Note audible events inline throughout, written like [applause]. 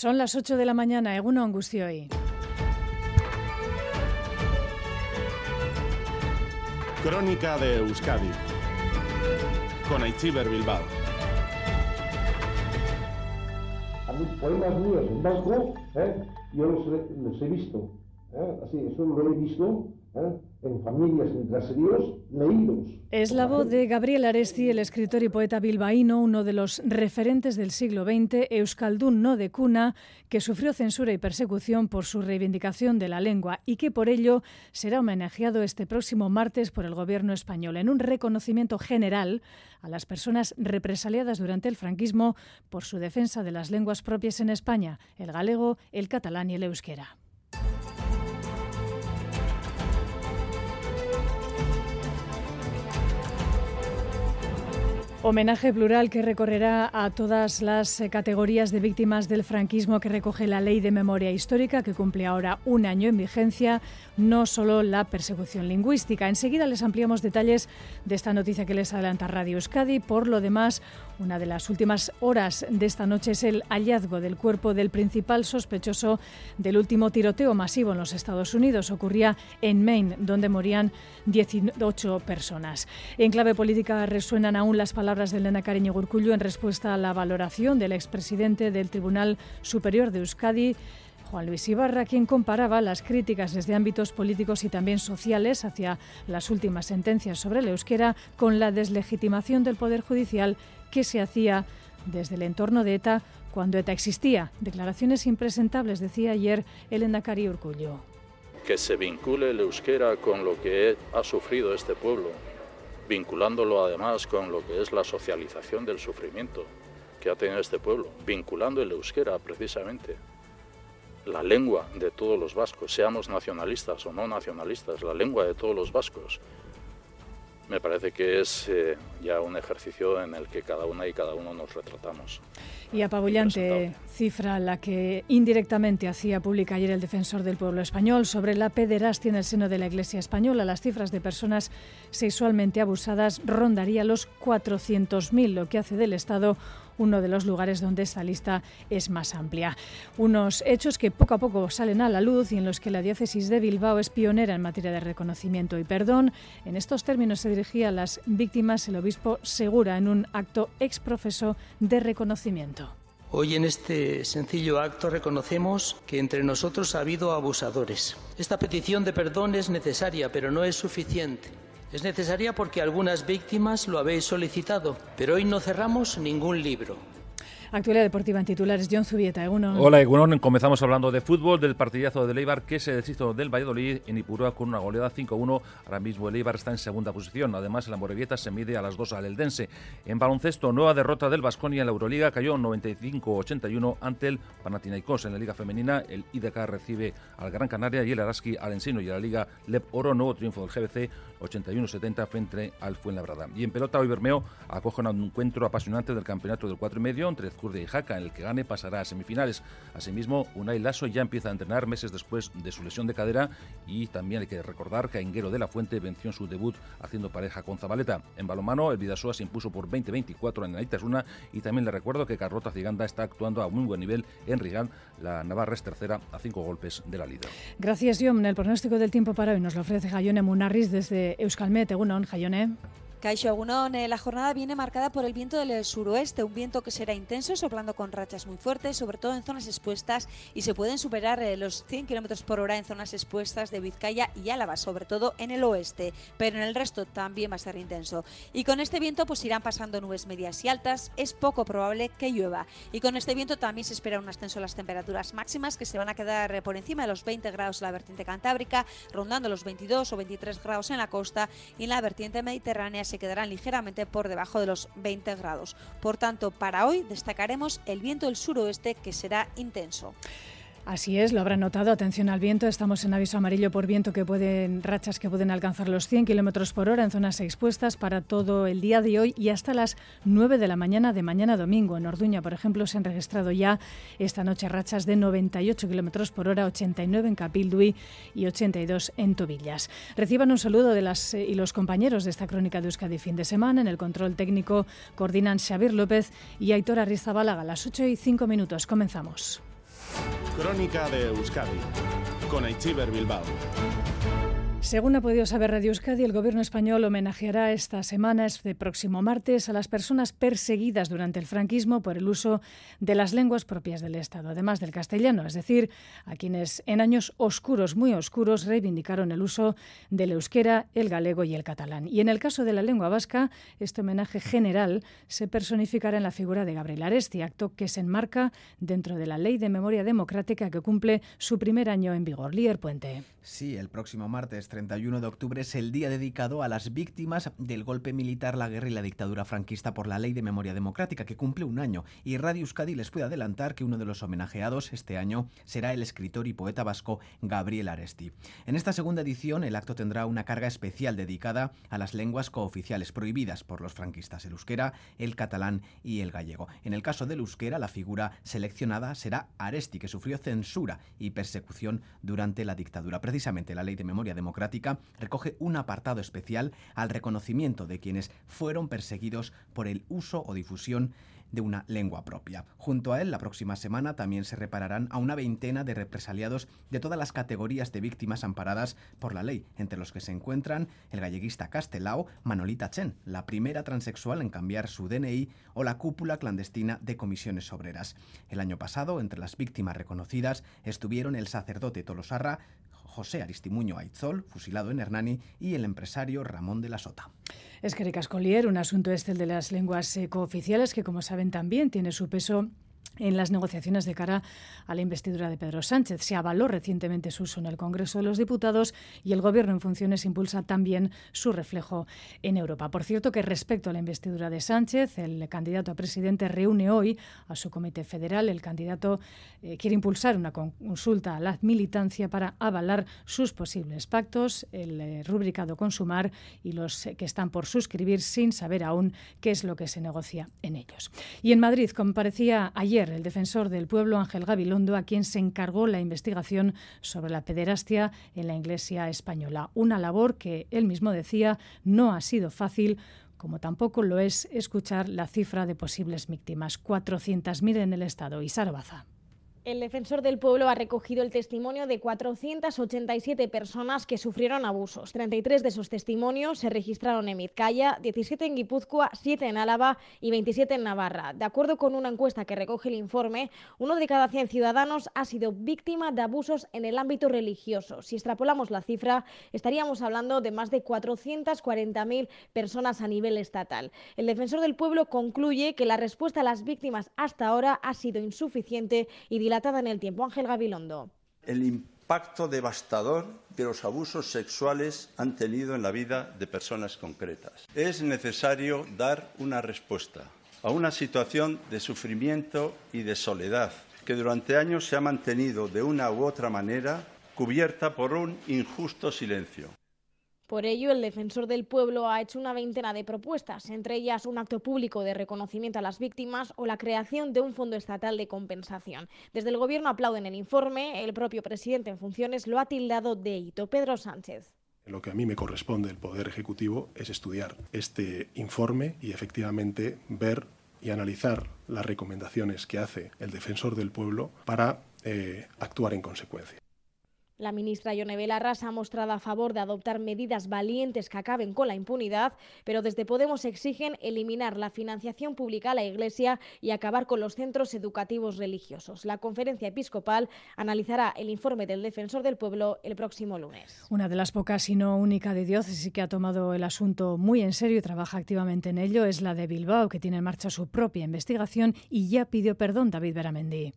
Son las 8 de la mañana, Eguno Angustioy. Crónica de Euskadi con Aichiber Bilbao. A mí poemas míos en blanco, ¿eh? yo los he, los he visto, ¿eh? así, eso lo he visto ¿eh? en familias. Es la voz de Gabriel Aresti, el escritor y poeta bilbaíno, uno de los referentes del siglo XX, Euskaldun no de cuna, que sufrió censura y persecución por su reivindicación de la lengua y que por ello será homenajeado este próximo martes por el gobierno español en un reconocimiento general a las personas represaliadas durante el franquismo por su defensa de las lenguas propias en España, el galego, el catalán y el euskera. Homenaje plural que recorrerá a todas las eh, categorías de víctimas del franquismo que recoge la Ley de Memoria Histórica, que cumple ahora un año en vigencia, no solo la persecución lingüística. Enseguida les ampliamos detalles de esta noticia que les adelanta Radio Euskadi. Por lo demás, una de las últimas horas de esta noche es el hallazgo del cuerpo del principal sospechoso del último tiroteo masivo en los Estados Unidos. Ocurría en Maine, donde morían 18 personas. En clave política resuenan aún las palabras palabras de Elena Cariño Gurcullo en respuesta a la valoración del expresidente del Tribunal Superior de Euskadi, Juan Luis Ibarra, quien comparaba las críticas desde ámbitos políticos y también sociales hacia las últimas sentencias sobre el euskera con la deslegitimación del Poder Judicial que se hacía desde el entorno de ETA cuando ETA existía. Declaraciones impresentables, decía ayer Elena Cari Urcullo. Que se vincule el euskera con lo que ha sufrido este pueblo, vinculándolo además con lo que es la socialización del sufrimiento que ha tenido este pueblo, vinculando el euskera precisamente, la lengua de todos los vascos, seamos nacionalistas o no nacionalistas, la lengua de todos los vascos, me parece que es eh, ya un ejercicio en el que cada una y cada uno nos retratamos. Y apabullante cifra la que indirectamente hacía pública ayer el defensor del pueblo español sobre la pederastia en el seno de la Iglesia española. Las cifras de personas sexualmente abusadas rondaría los 400.000, lo que hace del Estado uno de los lugares donde esta lista es más amplia. Unos hechos que poco a poco salen a la luz y en los que la diócesis de Bilbao es pionera en materia de reconocimiento y perdón. En estos términos se dirigía a las víctimas el obispo Segura en un acto exprofeso de reconocimiento. Hoy en este sencillo acto reconocemos que entre nosotros ha habido abusadores. Esta petición de perdón es necesaria, pero no es suficiente. Es necesaria porque algunas víctimas lo habéis solicitado, pero hoy no cerramos ningún libro. Actualidad deportiva en titulares, John Zubieta, Egunon. Hola, Egunon. Comenzamos hablando de fútbol, del partidazo de Eibar que se deshizo del Valladolid en Ipurúa con una goleada 5-1. Ahora mismo el Eibar está en segunda posición. Además, la Morevieta se mide a las dos al Eldense. En baloncesto, nueva derrota del Vasconia en la Euroliga. Cayó 95-81 ante el Panathinaikos. En la Liga Femenina, el IDK recibe al Gran Canaria y el Araski al Ensino. Y en la Liga Lep Oro, nuevo triunfo del GBC, 81-70 frente al Fuenlabrada. Y en pelota, hoy Bermeo acoge un encuentro apasionante del campeonato del 4 y medio entre Zcurde y Jaca, en el que gane pasará a semifinales. Asimismo, Unai Lasso ya empieza a entrenar meses después de su lesión de cadera y también hay que recordar que Ainguero de la Fuente venció en su debut haciendo pareja con Zabaleta. En balomano, el Vidasoa se impuso por 20-24 en la Una y también le recuerdo que Carlota Ciganda está actuando a muy buen nivel en Rigal. La Navarra es tercera a cinco golpes de la líder. Gracias, John. El pronóstico del tiempo para hoy nos lo ofrece Jayone Munarris desde Euskalmet. Egunon, Jayone. Caixo Agunón, la jornada viene marcada por el viento del suroeste, un viento que será intenso, soplando con rachas muy fuertes, sobre todo en zonas expuestas, y se pueden superar eh, los 100 km por hora en zonas expuestas de Vizcaya y Álava, sobre todo en el oeste, pero en el resto también va a ser intenso. Y con este viento pues irán pasando nubes medias y altas, es poco probable que llueva. Y con este viento también se espera un ascenso de las temperaturas máximas que se van a quedar eh, por encima de los 20 grados en la vertiente cantábrica, rondando los 22 o 23 grados en la costa y en la vertiente mediterránea se quedarán ligeramente por debajo de los 20 grados. Por tanto, para hoy destacaremos el viento del suroeste que será intenso. Así es, lo habrán notado. Atención al viento. Estamos en aviso amarillo por viento que pueden, rachas que pueden alcanzar los 100 kilómetros por hora en zonas expuestas para todo el día de hoy y hasta las 9 de la mañana de mañana domingo. En Orduña, por ejemplo, se han registrado ya esta noche rachas de 98 kilómetros por hora, 89 en Capilduy y 82 en Tobillas. Reciban un saludo de las eh, y los compañeros de esta crónica de Euskadi fin de semana. En el control técnico coordinan Xavier López y Aitor Arrizabalaga. Las 8 y 5 minutos comenzamos. Crónica de Euskadi con Aichiber Bilbao. Según ha podido saber Radio Euskadi, el gobierno español homenajeará esta semana, este próximo martes, a las personas perseguidas durante el franquismo por el uso de las lenguas propias del Estado, además del castellano, es decir, a quienes en años oscuros, muy oscuros, reivindicaron el uso del euskera, el galego y el catalán. Y en el caso de la lengua vasca, este homenaje general se personificará en la figura de Gabriel Aresti, acto que se enmarca dentro de la Ley de Memoria Democrática que cumple su primer año en vigor. Lier Puente. Sí, el próximo martes 31 de octubre es el día dedicado a las víctimas del golpe militar, la guerra y la dictadura franquista por la Ley de Memoria Democrática, que cumple un año. Y Radio Euskadi les puede adelantar que uno de los homenajeados este año será el escritor y poeta vasco Gabriel Aresti. En esta segunda edición, el acto tendrá una carga especial dedicada a las lenguas cooficiales prohibidas por los franquistas, el euskera, el catalán y el gallego. En el caso del euskera, la figura seleccionada será Aresti, que sufrió censura y persecución durante la dictadura. Precisamente la Ley de Memoria Democrática recoge un apartado especial al reconocimiento de quienes fueron perseguidos por el uso o difusión de una lengua propia. Junto a él, la próxima semana también se repararán a una veintena de represaliados de todas las categorías de víctimas amparadas por la ley, entre los que se encuentran el galleguista Castelao, Manolita Chen, la primera transexual en cambiar su DNI, o la cúpula clandestina de comisiones obreras. El año pasado, entre las víctimas reconocidas, estuvieron el sacerdote Tolosarra, José Aristimuño Aitzol, fusilado en Hernani, y el empresario Ramón de la Sota. Es que Cascolier, un asunto este el de las lenguas eh, cooficiales, que como saben también tiene su peso en las negociaciones de cara a la investidura de Pedro Sánchez. Se avaló recientemente su uso en el Congreso de los Diputados y el Gobierno en funciones impulsa también su reflejo en Europa. Por cierto, que respecto a la investidura de Sánchez, el candidato a presidente reúne hoy a su comité federal. El candidato eh, quiere impulsar una consulta a la militancia para avalar sus posibles pactos, el eh, rubricado consumar y los que están por suscribir sin saber aún qué es lo que se negocia en ellos. Y en Madrid comparecía ayer el defensor del pueblo Ángel Gabilondo, a quien se encargó la investigación sobre la pederastia en la Iglesia española. Una labor que él mismo decía no ha sido fácil como tampoco lo es escuchar la cifra de posibles víctimas, 400.000 en el Estado. Y Baza. El defensor del pueblo ha recogido el testimonio de 487 personas que sufrieron abusos. 33 de esos testimonios se registraron en Vizcaya, 17 en Guipúzcoa, 7 en Álava y 27 en Navarra. De acuerdo con una encuesta que recoge el informe, uno de cada 100 ciudadanos ha sido víctima de abusos en el ámbito religioso. Si extrapolamos la cifra, estaríamos hablando de más de 440.000 personas a nivel estatal. El defensor del pueblo concluye que la respuesta a las víctimas hasta ahora ha sido insuficiente y dilatada en el tiempo. Ángel Gabilondo. El impacto devastador que los abusos sexuales han tenido en la vida de personas concretas. Es necesario dar una respuesta a una situación de sufrimiento y de soledad que durante años se ha mantenido de una u otra manera cubierta por un injusto silencio. Por ello, el defensor del pueblo ha hecho una veintena de propuestas, entre ellas un acto público de reconocimiento a las víctimas o la creación de un fondo estatal de compensación. Desde el Gobierno aplauden el informe, el propio presidente en funciones lo ha tildado de hito. Pedro Sánchez. Lo que a mí me corresponde, el Poder Ejecutivo, es estudiar este informe y efectivamente ver y analizar las recomendaciones que hace el defensor del pueblo para eh, actuar en consecuencia. La ministra Yone Belarra se ha mostrado a favor de adoptar medidas valientes que acaben con la impunidad, pero desde Podemos exigen eliminar la financiación pública a la Iglesia y acabar con los centros educativos religiosos. La conferencia episcopal analizará el informe del defensor del pueblo el próximo lunes. Una de las pocas y no única de diócesis que ha tomado el asunto muy en serio y trabaja activamente en ello es la de Bilbao, que tiene en marcha su propia investigación y ya pidió perdón David Beramendi.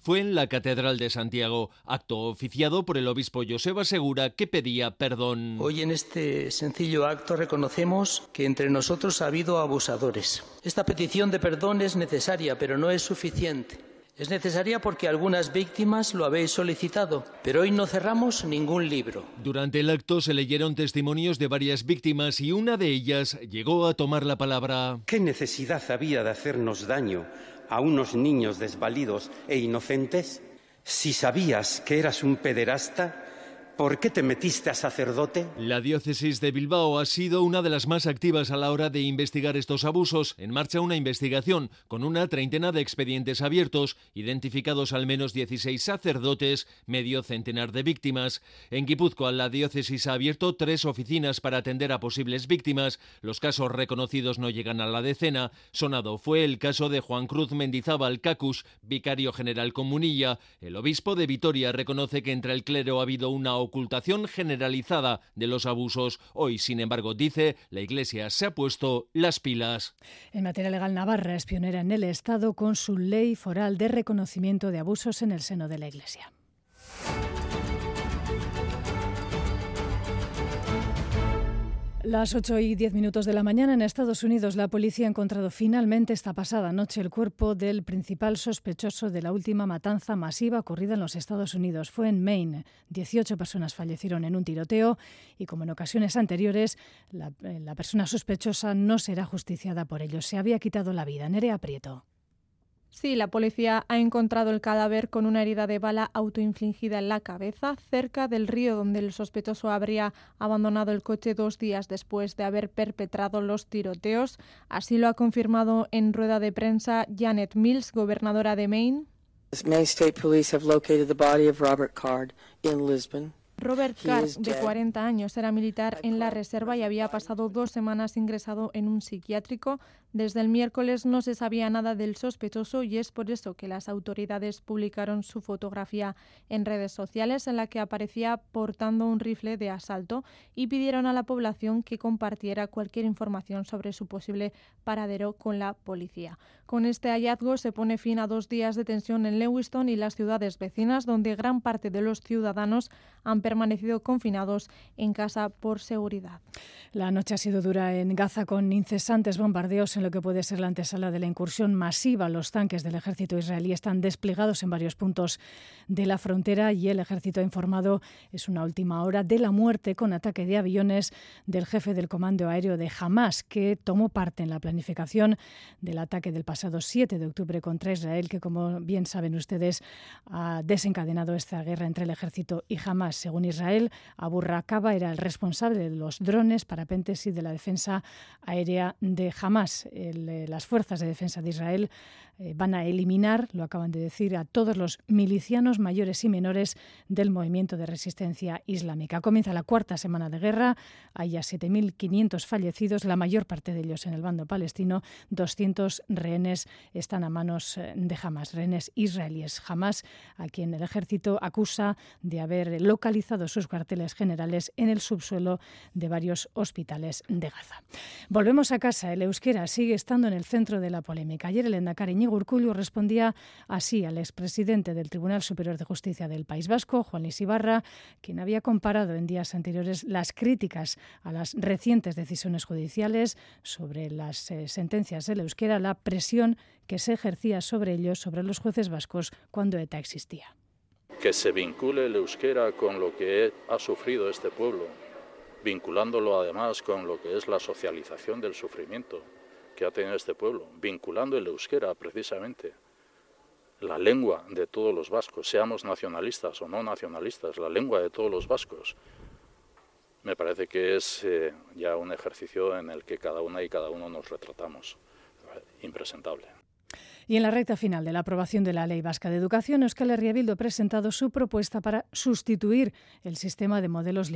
Fue en la Catedral de Santiago, acto oficiado por el obispo Joseba Segura que pedía perdón. Hoy en este sencillo acto reconocemos que entre nosotros ha habido abusadores. Esta petición de perdón es necesaria, pero no es suficiente. Es necesaria porque algunas víctimas lo habéis solicitado, pero hoy no cerramos ningún libro. Durante el acto se leyeron testimonios de varias víctimas y una de ellas llegó a tomar la palabra. ¿Qué necesidad había de hacernos daño a unos niños desvalidos e inocentes? Si sabías que eras un pederasta, ¿Por qué te metiste a sacerdote? La diócesis de Bilbao ha sido una de las más activas a la hora de investigar estos abusos. En marcha una investigación con una treintena de expedientes abiertos, identificados al menos 16 sacerdotes, medio centenar de víctimas. En Guipúzcoa, la diócesis ha abierto tres oficinas para atender a posibles víctimas. Los casos reconocidos no llegan a la decena. Sonado fue el caso de Juan Cruz Mendizábal Cacus, vicario general comunilla. El obispo de Vitoria reconoce que entre el clero ha habido una ocultación generalizada de los abusos. Hoy, sin embargo, dice, la Iglesia se ha puesto las pilas. En materia legal, Navarra es pionera en el Estado con su ley foral de reconocimiento de abusos en el seno de la Iglesia. Las 8 y 10 minutos de la mañana en Estados Unidos, la policía ha encontrado finalmente esta pasada noche el cuerpo del principal sospechoso de la última matanza masiva ocurrida en los Estados Unidos. Fue en Maine. 18 personas fallecieron en un tiroteo y, como en ocasiones anteriores, la, la persona sospechosa no será justiciada por ello. Se había quitado la vida. Nerea Prieto. Sí, la policía ha encontrado el cadáver con una herida de bala autoinfligida en la cabeza cerca del río donde el sospechoso habría abandonado el coche dos días después de haber perpetrado los tiroteos. Así lo ha confirmado en rueda de prensa Janet Mills, gobernadora de Maine. Maine State Police have located the body of Robert Card in Lisbon. Robert Carr, de 40 años, era militar en la reserva y había pasado dos semanas ingresado en un psiquiátrico. Desde el miércoles no se sabía nada del sospechoso y es por eso que las autoridades publicaron su fotografía en redes sociales en la que aparecía portando un rifle de asalto y pidieron a la población que compartiera cualquier información sobre su posible paradero con la policía. Con este hallazgo se pone fin a dos días de tensión en Lewiston y las ciudades vecinas, donde gran parte de los ciudadanos han permanecido confinados en casa por seguridad. La noche ha sido dura en Gaza con incesantes bombardeos en lo que puede ser la antesala de la incursión masiva. Los tanques del ejército israelí están desplegados en varios puntos de la frontera y el ejército ha informado es una última hora de la muerte con ataque de aviones del jefe del comando aéreo de Hamas que tomó parte en la planificación del ataque del pasado 7 de octubre contra Israel que como bien saben ustedes ha desencadenado esta guerra entre el ejército y Hamas. Según Israel, Abu Rakaba era el responsable de los drones, parapentes de la defensa aérea de Hamas. El, eh, las fuerzas de defensa de Israel eh, van a eliminar, lo acaban de decir, a todos los milicianos mayores y menores del movimiento de resistencia islámica. Comienza la cuarta semana de guerra, hay ya 7.500 fallecidos, la mayor parte de ellos en el bando palestino, 200 rehenes están a manos eh, de Hamas, rehenes israelíes. Hamas, a quien el ejército acusa de haber localizado sus cuarteles generales en el subsuelo de varios hospitales de Gaza. Volvemos a casa, el euskera sigue estando en el centro de la polémica. Ayer el Endacari Urculio respondía así al expresidente del Tribunal Superior de Justicia del País Vasco, Juan Luis Ibarra, quien había comparado en días anteriores las críticas a las recientes decisiones judiciales sobre las eh, sentencias del euskera, la presión que se ejercía sobre ellos, sobre los jueces vascos, cuando ETA existía. Que se vincule el euskera con lo que ha sufrido este pueblo, vinculándolo además con lo que es la socialización del sufrimiento que ha tenido este pueblo, vinculando el euskera precisamente, la lengua de todos los vascos, seamos nacionalistas o no nacionalistas, la lengua de todos los vascos. Me parece que es eh, ya un ejercicio en el que cada una y cada uno nos retratamos. Impresentable. Y en la recta final de la aprobación de la Ley Vasca de Educación, Euskal Herria Bildu ha presentado su propuesta para sustituir el sistema de modelos,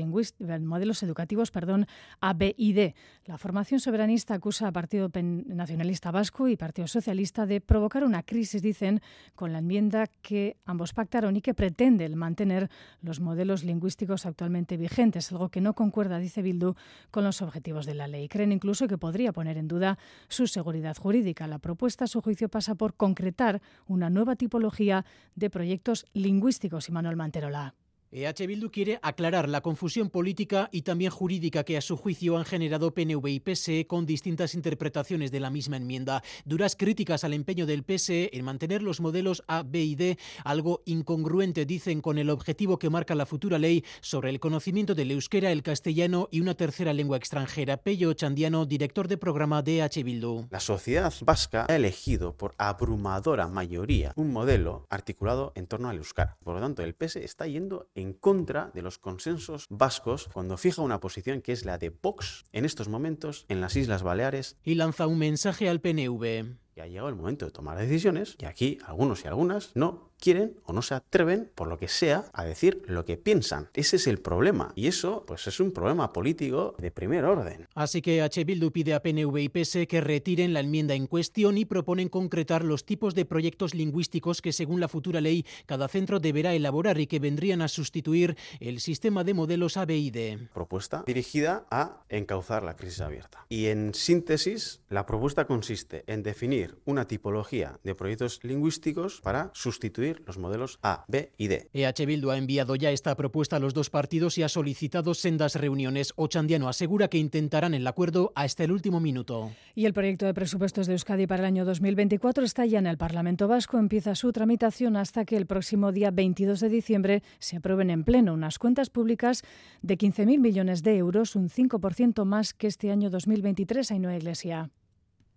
modelos educativos perdón, A, B y D. La formación soberanista acusa a Partido Nacionalista Vasco y Partido Socialista de provocar una crisis, dicen, con la enmienda que ambos pactaron y que pretende mantener los modelos lingüísticos actualmente vigentes, algo que no concuerda, dice Bildu, con los objetivos de la ley. Creen incluso que podría poner en duda su seguridad jurídica. La propuesta, a su juicio, pasa por concretar una nueva tipología de proyectos lingüísticos. Manuel Manterola. EH Bildu quiere aclarar la confusión política y también jurídica que a su juicio han generado PNV y PSE con distintas interpretaciones de la misma enmienda. Duras críticas al empeño del PSE en mantener los modelos A, B y D, algo incongruente, dicen, con el objetivo que marca la futura ley sobre el conocimiento del euskera, el castellano y una tercera lengua extranjera. Pello Chandiano, director de programa de EH Bildu. La sociedad vasca ha elegido por abrumadora mayoría un modelo articulado en torno al euskara. Por lo tanto, el PSE está yendo en en contra de los consensos vascos cuando fija una posición que es la de Vox en estos momentos en las Islas Baleares. Y lanza un mensaje al PNV. Y ha llegado el momento de tomar decisiones y aquí algunos y algunas no quieren o no se atreven, por lo que sea, a decir lo que piensan. Ese es el problema. Y eso, pues es un problema político de primer orden. Así que H. Bildu pide a PNV y PS que retiren la enmienda en cuestión y proponen concretar los tipos de proyectos lingüísticos que, según la futura ley, cada centro deberá elaborar y que vendrían a sustituir el sistema de modelos ABID. Propuesta dirigida a encauzar la crisis abierta. Y en síntesis, la propuesta consiste en definir una tipología de proyectos lingüísticos para sustituir los modelos A, B y D. EH Bildu ha enviado ya esta propuesta a los dos partidos y ha solicitado sendas reuniones. Ochandiano asegura que intentarán el acuerdo hasta el último minuto. Y el proyecto de presupuestos de Euskadi para el año 2024 está ya en el Parlamento Vasco. Empieza su tramitación hasta que el próximo día 22 de diciembre se aprueben en pleno unas cuentas públicas de 15.000 millones de euros, un 5% más que este año 2023. Ainhoa Iglesia.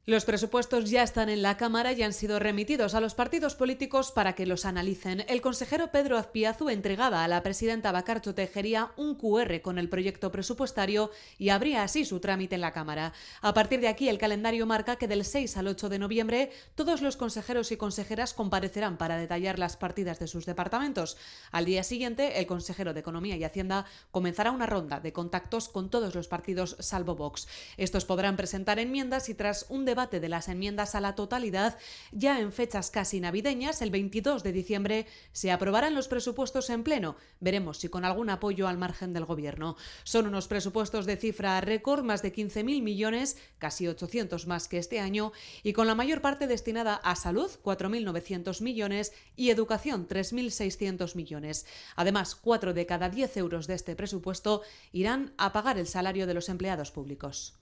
Los presupuestos ya están en la Cámara y han sido remitidos a los partidos políticos para que los analicen. El consejero Pedro Azpiazu entregaba a la presidenta Bacarcho Tejería un QR con el proyecto presupuestario y abría así su trámite en la Cámara. A partir de aquí, el calendario marca que del 6 al 8 de noviembre todos los consejeros y consejeras comparecerán para detallar las partidas de sus departamentos. Al día siguiente, el consejero de Economía y Hacienda comenzará una ronda de contactos con todos los partidos salvo Vox. Estos podrán presentar enmiendas y tras un debate de las enmiendas a la totalidad, ya en fechas casi navideñas, el 22 de diciembre, se aprobarán los presupuestos en pleno. Veremos si con algún apoyo al margen del Gobierno. Son unos presupuestos de cifra récord, más de 15.000 millones, casi 800 más que este año, y con la mayor parte destinada a salud, 4.900 millones, y educación, 3.600 millones. Además, 4 de cada 10 euros de este presupuesto irán a pagar el salario de los empleados públicos.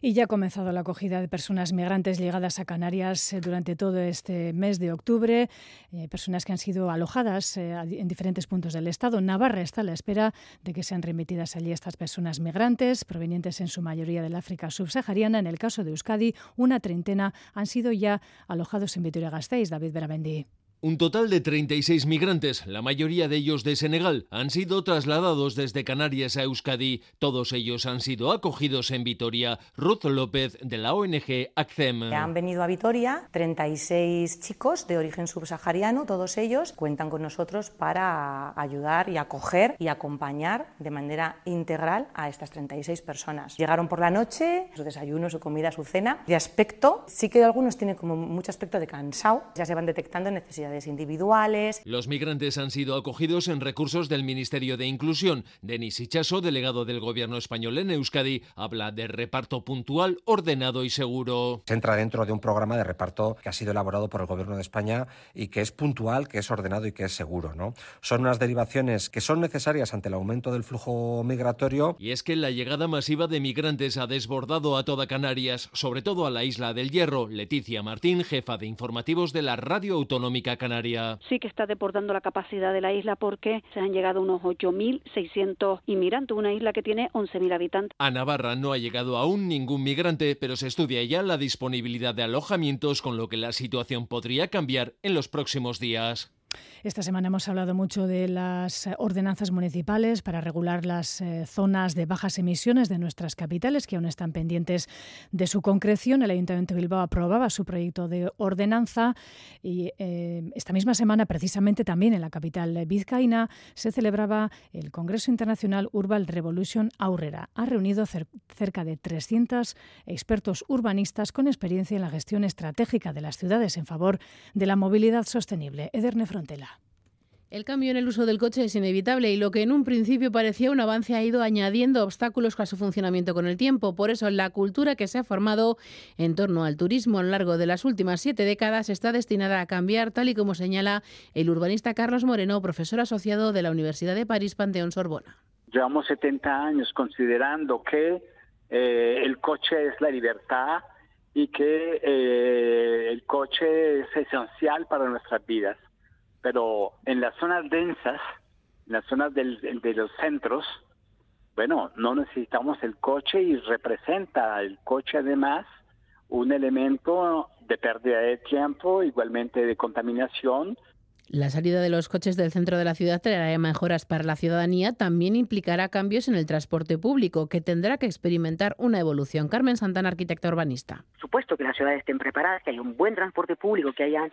Y ya ha comenzado la acogida de personas migrantes llegadas a Canarias eh, durante todo este mes de octubre, eh, personas que han sido alojadas eh, en diferentes puntos del Estado. Navarra está a la espera de que sean remitidas allí estas personas migrantes, provenientes en su mayoría del África subsahariana. En el caso de Euskadi, una treintena han sido ya alojados en Vitoria-Gasteiz. David Beramendi. Un total de 36 migrantes, la mayoría de ellos de Senegal, han sido trasladados desde Canarias a Euskadi. Todos ellos han sido acogidos en Vitoria. Ruth López, de la ONG ACCEM. Han venido a Vitoria 36 chicos de origen subsahariano, todos ellos cuentan con nosotros para ayudar y acoger y acompañar de manera integral a estas 36 personas. Llegaron por la noche, su desayuno, su comida, su cena. De aspecto, sí que algunos tienen como mucho aspecto de cansado, ya se van detectando necesidades individuales. Los migrantes han sido acogidos en recursos del Ministerio de Inclusión. Denis Ichaso, delegado del Gobierno español en Euskadi, habla de reparto puntual, ordenado y seguro. Se entra dentro de un programa de reparto que ha sido elaborado por el Gobierno de España y que es puntual, que es ordenado y que es seguro. ¿no? Son unas derivaciones que son necesarias ante el aumento del flujo migratorio. Y es que la llegada masiva de migrantes ha desbordado a toda Canarias, sobre todo a la isla del Hierro. Leticia Martín, jefa de informativos de la Radio Autonómica Canaria. Sí que está deportando la capacidad de la isla porque se han llegado unos 8.600 inmigrantes, una isla que tiene 11.000 habitantes. A Navarra no ha llegado aún ningún migrante, pero se estudia ya la disponibilidad de alojamientos, con lo que la situación podría cambiar en los próximos días. Esta semana hemos hablado mucho de las ordenanzas municipales para regular las eh, zonas de bajas emisiones de nuestras capitales, que aún están pendientes de su concreción. El Ayuntamiento de Bilbao aprobaba su proyecto de ordenanza y eh, esta misma semana, precisamente también en la capital vizcaína, se celebraba el Congreso Internacional Urban Revolution Aurrera. Ha reunido cerca de 300 expertos urbanistas con experiencia en la gestión estratégica de las ciudades en favor de la movilidad sostenible. Ederne Frontela. El cambio en el uso del coche es inevitable y lo que en un principio parecía un avance ha ido añadiendo obstáculos a su funcionamiento con el tiempo. Por eso la cultura que se ha formado en torno al turismo a lo largo de las últimas siete décadas está destinada a cambiar, tal y como señala el urbanista Carlos Moreno, profesor asociado de la Universidad de París Panteón Sorbona. Llevamos 70 años considerando que eh, el coche es la libertad y que eh, el coche es esencial para nuestras vidas pero en las zonas densas, en las zonas del, de los centros, bueno, no necesitamos el coche y representa el coche además un elemento de pérdida de tiempo, igualmente de contaminación, La salida de los coches del centro de la ciudad traerá mejoras para la ciudadanía, también implicará cambios en el transporte público, que tendrá que experimentar una evolución. Carmen Santana, arquitecta urbanista. Supuesto que las ciudades estén preparadas, que haya un buen transporte público, que haya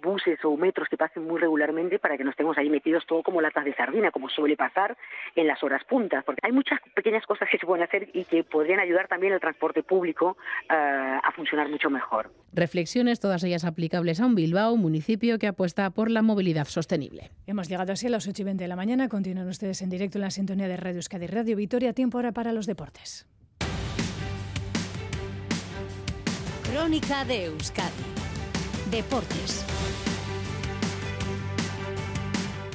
buses o metros que pasen muy regularmente para que no estemos ahí metidos todo como latas de sardina, como suele pasar en las horas puntas, porque hay muchas pequeñas cosas que se pueden hacer y que podrían ayudar también al transporte público uh, a funcionar mucho mejor. Reflexiones, todas ellas aplicables a un Bilbao, municipio que apuesta por la movilidad sostenible. Hemos llegado así a las 8 y 20 de la mañana. Continúan ustedes en directo en la sintonía de Radio Euskadi Radio Vitoria. Tiempo ahora para los deportes. Crónica de Euskadi. Deportes.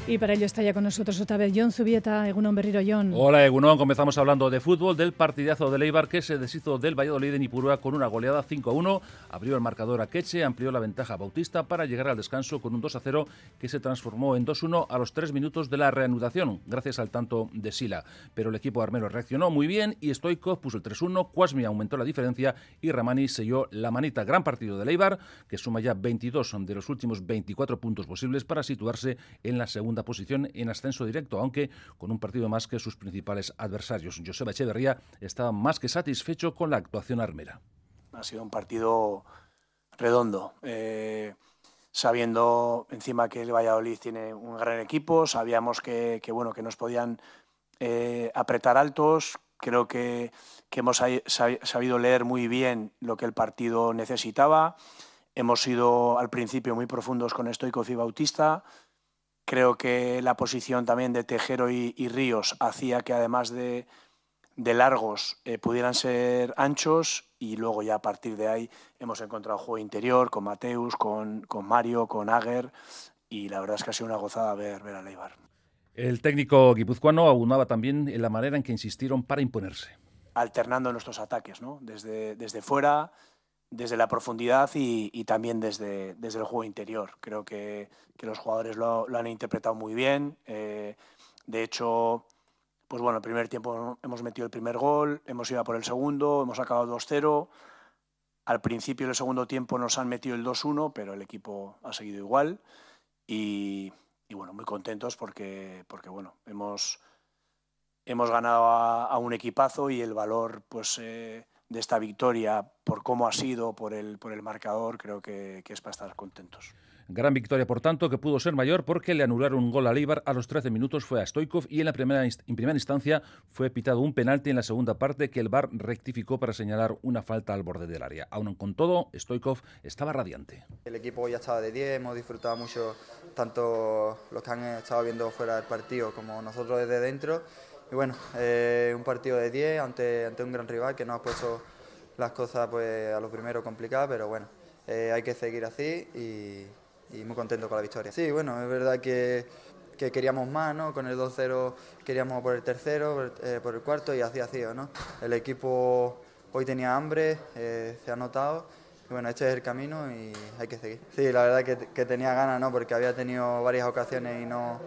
Y para ello está ya con nosotros otra vez John Zubieta, Egunon Berriro John. Hola Egunon, comenzamos hablando de fútbol, del partidazo de Leibar que se deshizo del Valladolid en Ipurúa con una goleada 5-1, abrió el marcador a Queche, amplió la ventaja a Bautista para llegar al descanso con un 2-0 que se transformó en 2-1 a los 3 minutos de la reanudación, gracias al tanto de Sila. Pero el equipo armero reaccionó muy bien y Stoikov puso el 3-1, Quasmi aumentó la diferencia y Ramani selló la manita. Gran partido de Leibar que suma ya 22 de los últimos 24 puntos posibles para situarse en la segunda posición en ascenso directo, aunque con un partido más que sus principales adversarios. Joseba Echeverría estaba más que satisfecho con la actuación armera. Ha sido un partido redondo. Eh, sabiendo encima que el Valladolid tiene un gran equipo, sabíamos que, bueno, que nos podían eh, apretar altos. Creo que, hemos sabido leer muy bien lo que el partido necesitaba. Hemos sido al principio muy profundos con Stoikov y Bautista. Creo que la posición también de Tejero y, Ríos hacía que además de, largos eh, pudieran ser anchos y luego ya a partir de ahí hemos encontrado juego interior con Mateus, con, Mario, con Ager y la verdad es que ha sido una gozada ver, ver a Leibar. El técnico guipuzcoano abundaba también en la manera en que insistieron para imponerse. Alternando nuestros ataques, ¿no? desde, desde fuera, desde la profundidad y, también desde, desde, el juego interior. Creo que, que los jugadores lo, han interpretado muy bien. Eh, de hecho, pues bueno, el primer tiempo hemos metido el primer gol, hemos ido por el segundo, hemos acabado 2-0. Al principio del segundo tiempo nos han metido el 2-1, pero el equipo ha seguido igual. Y, bueno, muy contentos porque, porque bueno, hemos, hemos ganado a, un equipazo y el valor, pues. Eh, de esta victoria, por cómo ha sido, por el, por el marcador, creo que, que es para estar contentos. Gran victoria, por tanto, que pudo ser mayor porque le anularon un gol a Leibar a los 13 minutos, fue a Stoikov y en, la primera, en primera instancia fue pitado un penalti en la segunda parte que el VAR rectificó para señalar una falta al borde del área. Aún con todo, Stoikov estaba radiante. El equipo ya estaba de 10, hemos disfrutado mucho, tanto los que han estado viendo fuera del partido como nosotros desde dentro. Y bueno, eh, un partido de 10 ante, ante un gran rival que nos ha puesto las cosas pues a lo primero complicadas, pero bueno, eh, hay que seguir así y, muy contento con la victoria. Sí, bueno, es verdad que, que queríamos más, ¿no? Con el 2-0 queríamos por el tercero, eh, por, el cuarto y así ha sido, ¿no? El equipo hoy tenía hambre, eh, se ha notado. Y bueno, este es el camino y hay que seguir. Sí, la verdad que, que tenía ganas, ¿no? Porque había tenido varias ocasiones y no,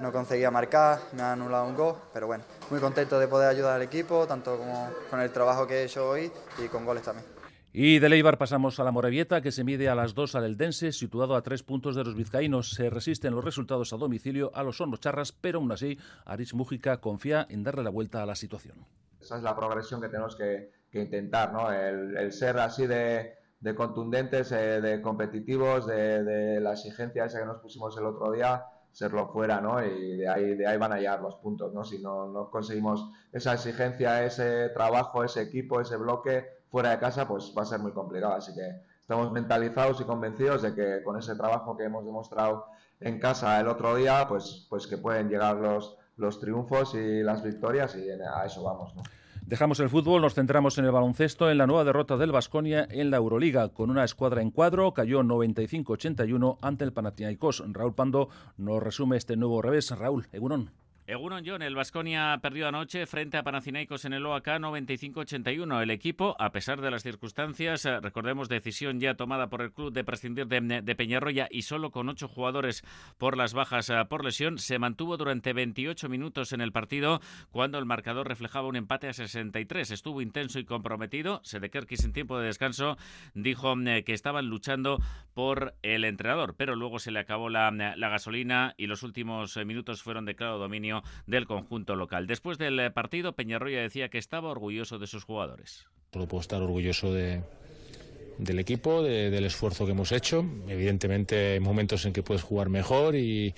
no conseguía marcar, me ha anulado un gol, pero bueno, muy contento de poder ayudar al equipo, tanto como con el trabajo que he hecho hoy y con goles también. Y de Leibar pasamos a la Morevieta, que se mide a las dos al Eldense, situado a tres puntos de los vizcaínos. Se resisten los resultados a domicilio a los charras, pero aún así, Aris Mújica confía en darle la vuelta a la situación. Esa es la progresión que tenemos que, intentar, ¿no? El, ser así de, contundentes, eh, de competitivos, de, de la exigencia esa que nos pusimos el otro día, serlo fuera, ¿no? Y de ahí, de ahí van a llegar los puntos, ¿no? Si no, no conseguimos esa exigencia, ese trabajo, ese equipo, ese bloque fuera de casa, pues va a ser muy complicado. Así que estamos mentalizados y convencidos de que con ese trabajo que hemos demostrado en casa el otro día, pues, pues que pueden llegar los, los triunfos y las victorias y a eso vamos, ¿no? Dejamos el fútbol, nos centramos en el baloncesto, en la nueva derrota del Vasconia en la Euroliga. Con una escuadra en cuadro, cayó 95-81 ante el Panathinaikos. Raúl Pando nos resume este nuevo revés. Raúl, Egunon. Egunon John, el Vasconia perdió anoche frente a Panathinaikos en el OAK 95-81. El equipo, a pesar de las circunstancias, eh, recordemos decisión ya tomada por el club de prescindir de, Peñarroya y solo con ocho jugadores por las bajas eh, por lesión, se mantuvo durante 28 minutos en el partido cuando el marcador reflejaba un empate a 63. Estuvo intenso y comprometido. Sedekerkis en tiempo de descanso dijo eh, que estaban luchando por el entrenador, pero luego se le acabó la, la gasolina y los últimos minutos fueron de claro dominio del conjunto local. Después del eh, partido, Peñarroya decía que estaba orgulloso de sus jugadores. Puedo estar orgulloso de, del equipo, del esfuerzo que hemos hecho. Evidentemente hay momentos en que puedes jugar mejor y,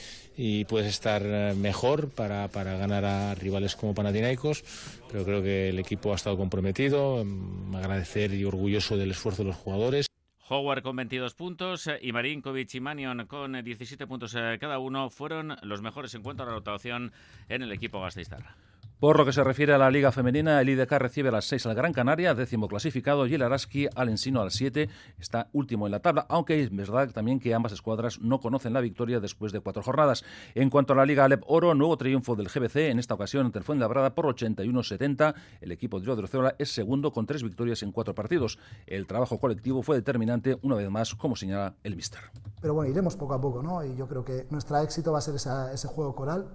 puedes estar eh, mejor para, para, ganar a rivales como Panathinaikos, pero creo que el equipo ha estado comprometido, mm, agradecer y orgulloso del esfuerzo de los jugadores. Howard con 22 puntos eh, y Marinkovic y Manion con 17 puntos eh, cada uno fueron los mejores en cuanto a la rotación en el equipo gasteiztarra. Por lo que se refiere a la Liga Femenina, el IDK recibe a las 6 al Gran Canaria, décimo clasificado, y el Araski al Ensino al 7, está último en la tabla, aunque es verdad también que ambas escuadras no conocen la victoria después de cuatro jornadas. En cuanto a la Liga Alep Oro, nuevo triunfo del GBC, en esta ocasión ante el Fuenlabrada por 81-70. El equipo de Odriozola es segundo con tres victorias en cuatro partidos. El trabajo colectivo fue determinante, una vez más, como señala el Mister. Pero bueno, iremos poco a poco, ¿no? Y yo creo que nuestro éxito va a ser ese juego coral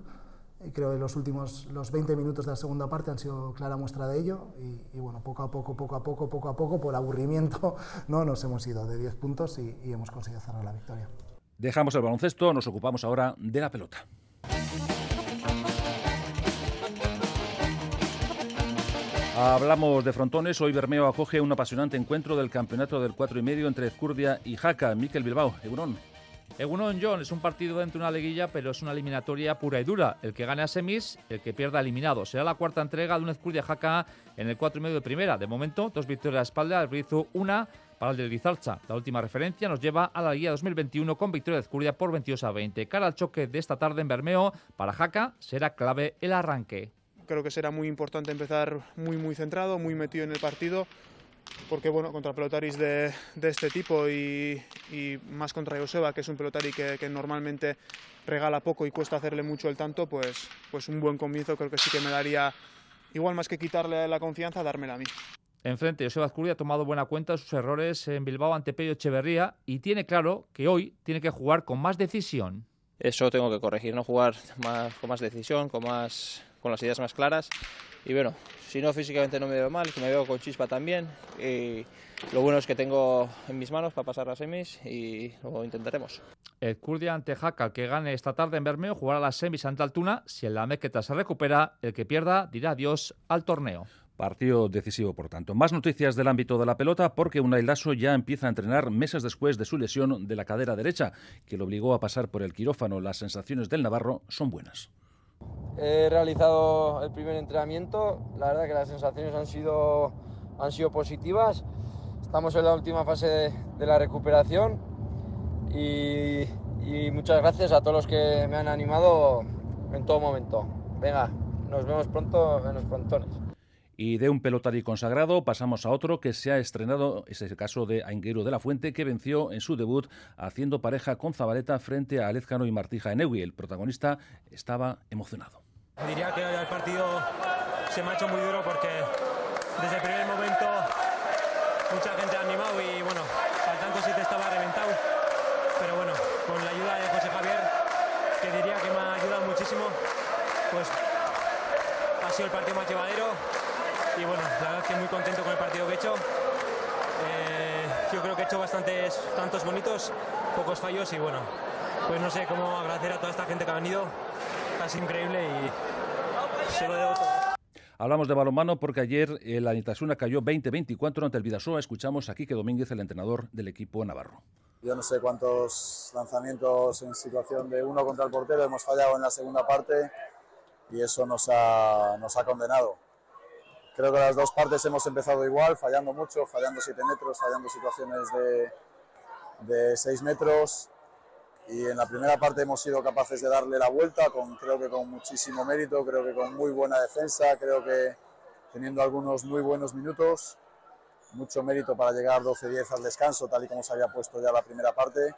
creo que los últimos los 20 minutos de la segunda parte han sido clara muestra de ello y, bueno, poco a poco, poco a poco, poco a poco, por aburrimiento, [laughs] no nos hemos ido de 10 puntos y, hemos conseguido cerrar la victoria. Dejamos el baloncesto, nos ocupamos ahora de la pelota. Hablamos de frontones. Hoy Bermeo acoge un apasionante encuentro del campeonato del 4 y medio entre Ezcurdia y Jaca. Miquel Bilbao, Eurón. Egunon John es un partido dentro de una liguilla, pero es una eliminatoria pura y dura. El que gane a semis, el que pierda eliminado. Será la cuarta entrega de un Ezcurdia Jaca en el 4 y medio de primera. De momento, dos victorias a la espalda, el Brizu una para el del Guizalcha. La última referencia nos lleva a la guía 2021 con victoria de Ezcurdia por 22 a 20. Cara al choque de esta tarde en Bermeo, para Jaca será clave el arranque. Creo que será muy importante empezar muy muy centrado, muy metido en el partido porque bueno, contra pelotaris de, de este tipo y, y, más contra Joseba, que es un pelotari que, que, normalmente regala poco y cuesta hacerle mucho el tanto, pues, pues un buen comienzo creo que sí que me daría, igual más que quitarle la confianza, dármela a mí. Enfrente, Joseba Azcurdi ha tomado buena cuenta de sus errores en Bilbao ante Pello Echeverría y tiene claro que hoy tiene que jugar con más decisión. Eso tengo que corregir, no jugar más, con más decisión, con, más, con las ideas más claras y bueno, si no físicamente no me veo mal, que me veo con chispa también. Y lo bueno es que tengo en mis manos para pasar las semis y lo intentaremos. El Kurdia ante Jaca, que gane esta tarde en Bermeo, jugará las semis ante Altuna. Si en la Mequeta se recupera, el que pierda dirá adiós al torneo. Partido decisivo, por tanto. Más noticias del ámbito de la pelota, porque Unai Lasso ya empieza a entrenar meses después de su lesión de la cadera derecha, que lo obligó a pasar por el quirófano. Las sensaciones del Navarro son buenas. He realizado el primer entrenamiento, la verdad que las sensaciones han sido, han sido positivas. Estamos en la última fase de, la recuperación y, y, muchas gracias a todos los que me han animado en todo momento. Venga, nos vemos pronto en los frontones. Y de un pelotari consagrado pasamos a otro que se ha estrenado, es el caso de Ainguero de la Fuente, que venció en su debut haciendo pareja con Zabaleta frente a Alezcano y Martija en Ewi. El protagonista estaba emocionado. Diría que el partido se me ha hecho muy duro porque desde el primer momento mucha gente ha animado y bueno, faltando si te estaba reventado. Pero bueno, con la ayuda de José Javier, que diría que me ha ayudado muchísimo, pues ha sido el partido más llevadero y bueno, la verdad es que muy contento con el partido que he hecho. Eh, yo creo que he hecho bastantes tantos bonitos, pocos fallos y bueno, pues no sé cómo agradecer a toda esta gente que ha venido, casi increíble y se lo debo todo. Hablamos de balonmano porque ayer el Anitasuna cayó 20-24 ante el Vidasoa. Escuchamos a Quique Domínguez, el entrenador del equipo navarro. Yo no sé cuántos lanzamientos en situación de uno contra el portero hemos fallado en la segunda parte y eso nos ha, nos ha condenado. Creo que las dos partes hemos empezado igual, fallando mucho, fallando 7 metros, fallando situaciones de, de 6 metros. Y en la primera parte hemos sido capaces de darle la vuelta, con, creo que con muchísimo mérito, creo que con muy buena defensa, creo que teniendo algunos muy buenos minutos. Mucho mérito para llegar 12-10 al descanso, tal y como se había puesto ya la primera parte.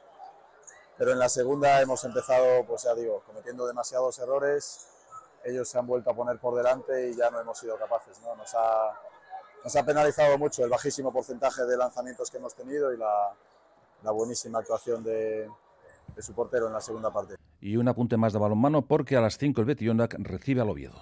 Pero en la segunda hemos empezado, pues ya digo, cometiendo demasiados errores, ellos se han vuelto a poner por delante y ya no hemos sido capaces. ¿no? Nos, ha, nos ha penalizado mucho el bajísimo porcentaje de lanzamientos que hemos tenido y la, la buenísima actuación de, de su portero en la segunda parte. Y un apunte más de balonmano porque a las 5 el Betionac recibe al Oviedo.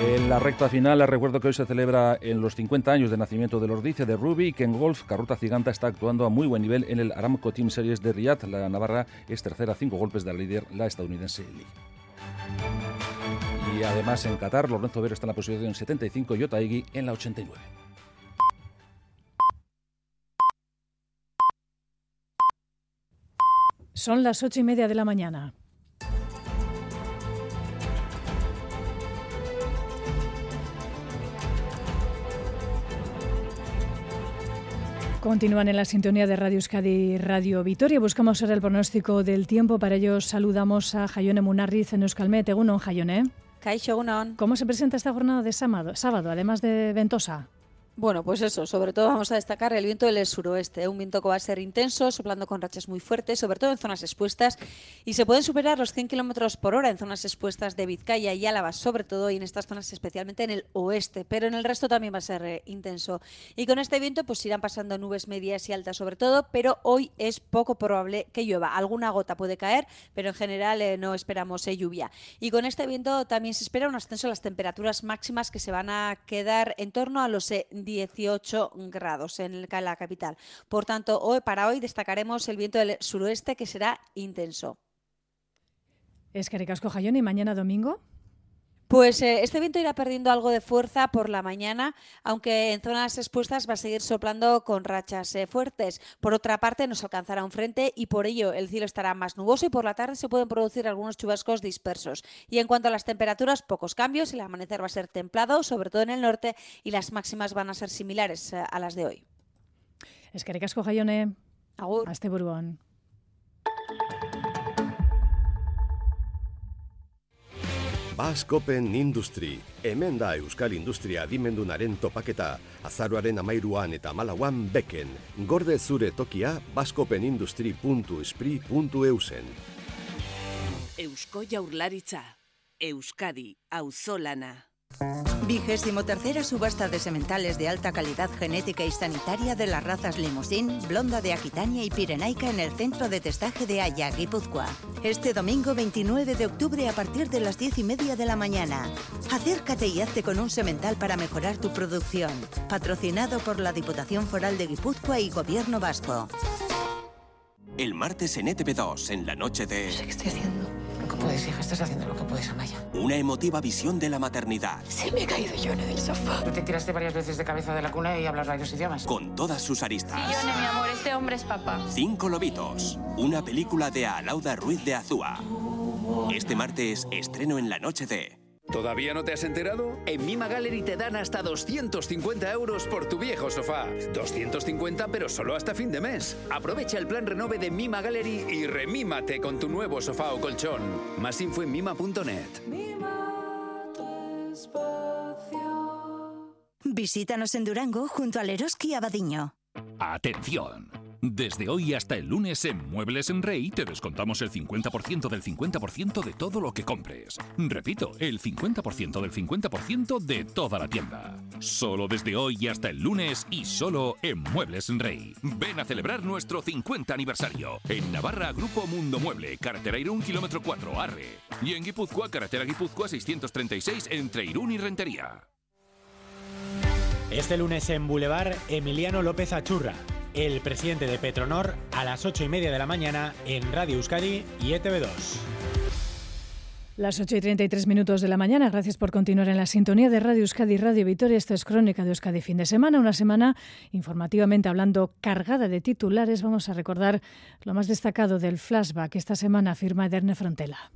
En la recta final, les recuerdo que hoy se celebra en los 50 años de nacimiento del Ordice de Ruby, que en golf Carruta Giganta está actuando a muy buen nivel en el Aramco Team Series de Riyadh. La Navarra es tercera a cinco golpes de la líder, la estadounidense Lee. Y además en Qatar, Lorenzo Vero está en la posición 75 y Otaegui en la 89. Son las ocho y media de la mañana. Continúan en la sintonía de Radio Euskadi Radio Vitoria. Buscamos ahora el pronóstico del tiempo. Para ello saludamos a Jayone Munarriz en Euskalmet. Egunon, Jayone. ¿Cómo se presenta esta jornada de sábado, sábado además de ventosa? Bueno, pues eso, sobre todo vamos a destacar el viento del suroeste, un viento que va a ser intenso, soplando con rachas muy fuertes, sobre todo en zonas expuestas, y se pueden superar los 100 kilómetros por hora en zonas expuestas de Vizcaya y Álava, sobre todo, y en estas zonas especialmente en el oeste, pero en el resto también va a ser eh, intenso. Y con este viento, pues irán pasando nubes medias y altas, sobre todo, pero hoy es poco probable que llueva. Alguna gota puede caer, pero en general eh, no esperamos eh, lluvia. Y con este viento también se espera un ascenso de las temperaturas máximas que se van a quedar en torno a los 18 grados en la capital. Por tanto, hoy, para hoy destacaremos el viento del suroeste que será intenso. Es que recasco Jayón y mañana domingo. Pues eh, este viento irá perdiendo algo de fuerza por la mañana, aunque en zonas expuestas va a seguir soplando con rachas eh, fuertes. Por otra parte, nos alcanzará un frente y por ello el cielo estará más nuboso y por la tarde se pueden producir algunos chubascos dispersos. Y en cuanto a las temperaturas, pocos cambios. El amanecer va a ser templado, sobre todo en el norte, y las máximas van a ser similares eh, a las de hoy. Es que recasco Jayone. Agur. Hasta Baskopen Industry, hemen da Euskal Industria adimendunaren topaketa, azaroaren amairuan eta malauan beken, gorde zure tokia baskopenindustri.espri.eusen. Eusko Jaurlaritza, Euskadi, Auzolana. Vigésimo tercera subasta de sementales de alta calidad genética y sanitaria de las razas Limousin, Blonda de Aquitania y Pirenaica en el centro de testaje de Haya, Guipúzcoa. Este domingo 29 de octubre a partir de las 10 y media de la mañana. Acércate y hazte con un semental para mejorar tu producción. Patrocinado por la Diputación Foral de Guipúzcoa y Gobierno Vasco. El martes en ETV2, en la noche de... ¿Qué estoy haciendo? Puedes, hija, estás haciendo lo que puedes, Amaya. Una emotiva visión de la maternidad. Se me ha caído Yone del sofá. Tú te tiraste varias veces de cabeza de la cuna y hablas varios idiomas. Con todas sus aristas. Yone, mi amor, este hombre es papá. Cinco Lobitos. Una película de Alauda Ruiz de Azúa. Este martes, estreno en la noche de... ¿Todavía no te has enterado? En Mima Gallery te dan hasta 250 euros por tu viejo sofá. 250 pero solo hasta fin de mes. Aprovecha el plan renove de Mima Gallery y remímate con tu nuevo sofá o colchón. Más info en mima.net. Visítanos en Durango junto al Eroski Abadiño. Atención. Desde hoy hasta el lunes en Muebles en Rey te descontamos el 50% del 50% de todo lo que compres. Repito, el 50% del 50% de toda la tienda. Solo desde hoy hasta el lunes y solo en Muebles en Rey. Ven a celebrar nuestro 50 aniversario. En Navarra, Grupo Mundo Mueble, carretera Irún, kilómetro 4, Arre. Y en Guipúzcoa, carretera Guipúzcoa 636 entre Irún y Rentería. Este lunes en Boulevard, Emiliano López Achurra, el presidente de Petronor, a las 8 y media de la mañana en Radio Euskadi y E ETV2. Las 8 y 33 minutos de la mañana. Gracias por continuar en la sintonía de Radio Euskadi y Radio Vitoria. Esto es Crónica de Euskadi fin de semana. Una semana informativamente hablando cargada de titulares. Vamos a recordar lo más destacado del flashback. Esta semana firma Ederne Frontela.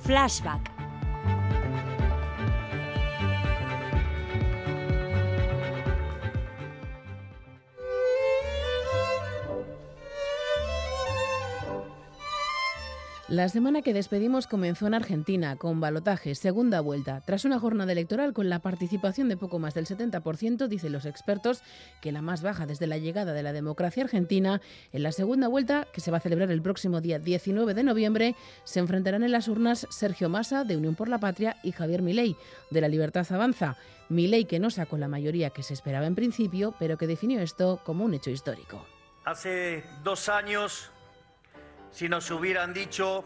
Flashback. La semana que despedimos comenzó en Argentina con balotaje, segunda vuelta. Tras una jornada electoral con la participación de poco más del 70%, dicen los expertos que la más baja desde la llegada de la democracia argentina, en la segunda vuelta, que se va a celebrar el próximo día 19 de noviembre, se enfrentarán en las urnas Sergio Massa, de Unión por la Patria, y Javier Milei, de La Libertad Avanza. Milei que no sacó la mayoría que se esperaba en principio, pero que definió esto como un hecho histórico. Hace dos años si nos hubieran dicho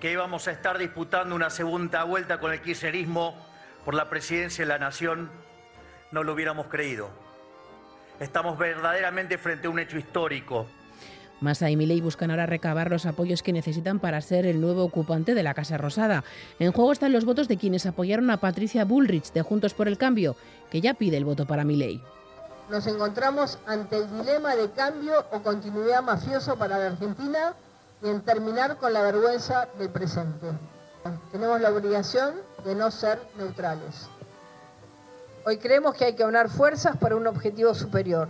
que íbamos a estar disputando una segunda vuelta con el kirchnerismo por la presidencia de la Nación, no lo hubiéramos creído. Estamos verdaderamente frente a un hecho histórico. Massa y Milei buscan ahora recabar los apoyos que necesitan para ser el nuevo ocupante de la Casa Rosada. En juego están los votos de quienes apoyaron a Patricia Bullrich de Juntos por el Cambio, que ya pide el voto para Milei. Nos encontramos ante el dilema de cambio o continuidad mafioso para la Argentina y en terminar con la vergüenza del presente. Tenemos la obligación de no ser neutrales. Hoy creemos que hay que unir fuerzas para un objetivo superior.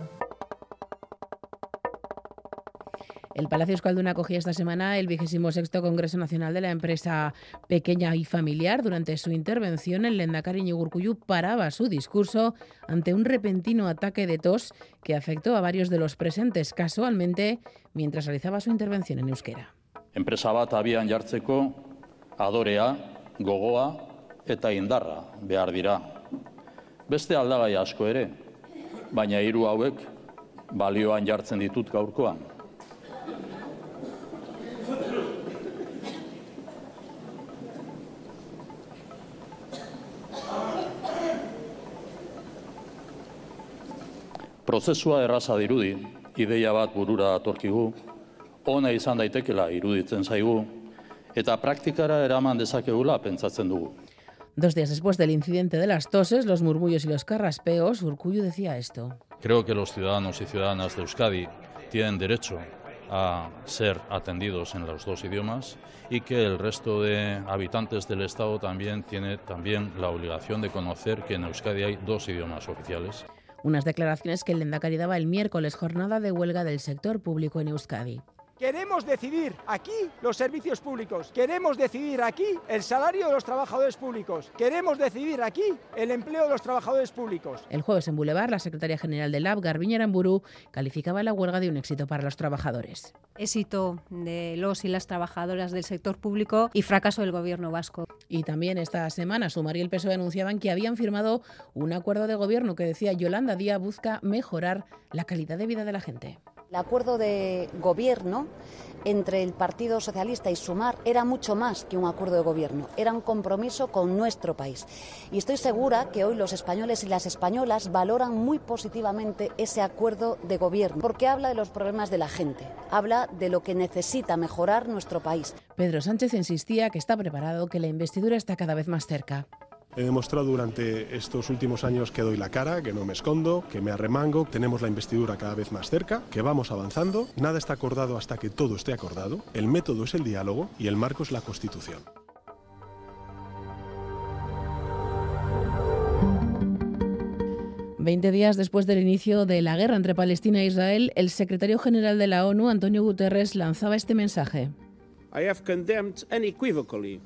El Palacio Escalduna acogía esta semana el vigésimo sexto Congreso Nacional de la Empresa Pequeña y Familiar. Durante su intervención, el Lendakari Ñugurcuyu paraba su discurso ante un repentino ataque de tos que afectó a varios de los presentes, casualmente mientras realizaba su intervención en euskera. Adorea, gogoa. Prozesua erraza dirudi, ideia bat burura atorkigu, ona izan daitekela iruditzen zaigu, eta praktikara eraman dezakegula pentsatzen dugu. Dos días después del incidente de las toses, los murmullos y los carraspeos, Urcullo decía esto. Creo que los ciudadanos y ciudadanas de Euskadi tienen derecho a ser atendidos en los dos idiomas y que el resto de habitantes del Estado también tiene también la obligación de conocer que en Euskadi hay dos idiomas oficiales. Unas declaraciones que el Lendakari daba el miércoles, jornada de huelga del sector público en Euskadi. Queremos decidir aquí los servicios públicos, queremos decidir aquí el salario de los trabajadores públicos, queremos decidir aquí el empleo de los trabajadores públicos. El jueves en Boulevard, la secretaria general del LAB, Garbiñe Aramburu, calificaba la huelga de un éxito para los trabajadores. Éxito de los y las trabajadoras del sector público y fracaso del gobierno vasco. Y también esta semana Sumar y el PSOE anunciaban que habían firmado un acuerdo de gobierno que decía Yolanda Díaz busca mejorar la calidad de vida de la gente. El acuerdo de gobierno entre el Partido Socialista y Sumar era mucho más que un acuerdo de gobierno, era un compromiso con nuestro país. Y estoy segura que hoy los españoles y las españolas valoran muy positivamente ese acuerdo de gobierno, porque habla de los problemas de la gente, habla de lo que necesita mejorar nuestro país. Pedro Sánchez insistía que está preparado, que la investidura está cada vez más cerca. He demostrado durante estos últimos años que doy la cara, que no me escondo, que me arremango, tenemos la investidura cada vez más cerca, que vamos avanzando, nada está acordado hasta que todo esté acordado, el método es el diálogo y el marco es la Constitución. Veinte días después del inicio de la guerra entre Palestina e Israel, el secretario general de la ONU, Antonio Guterres, lanzaba este mensaje. I have condemned unequivocally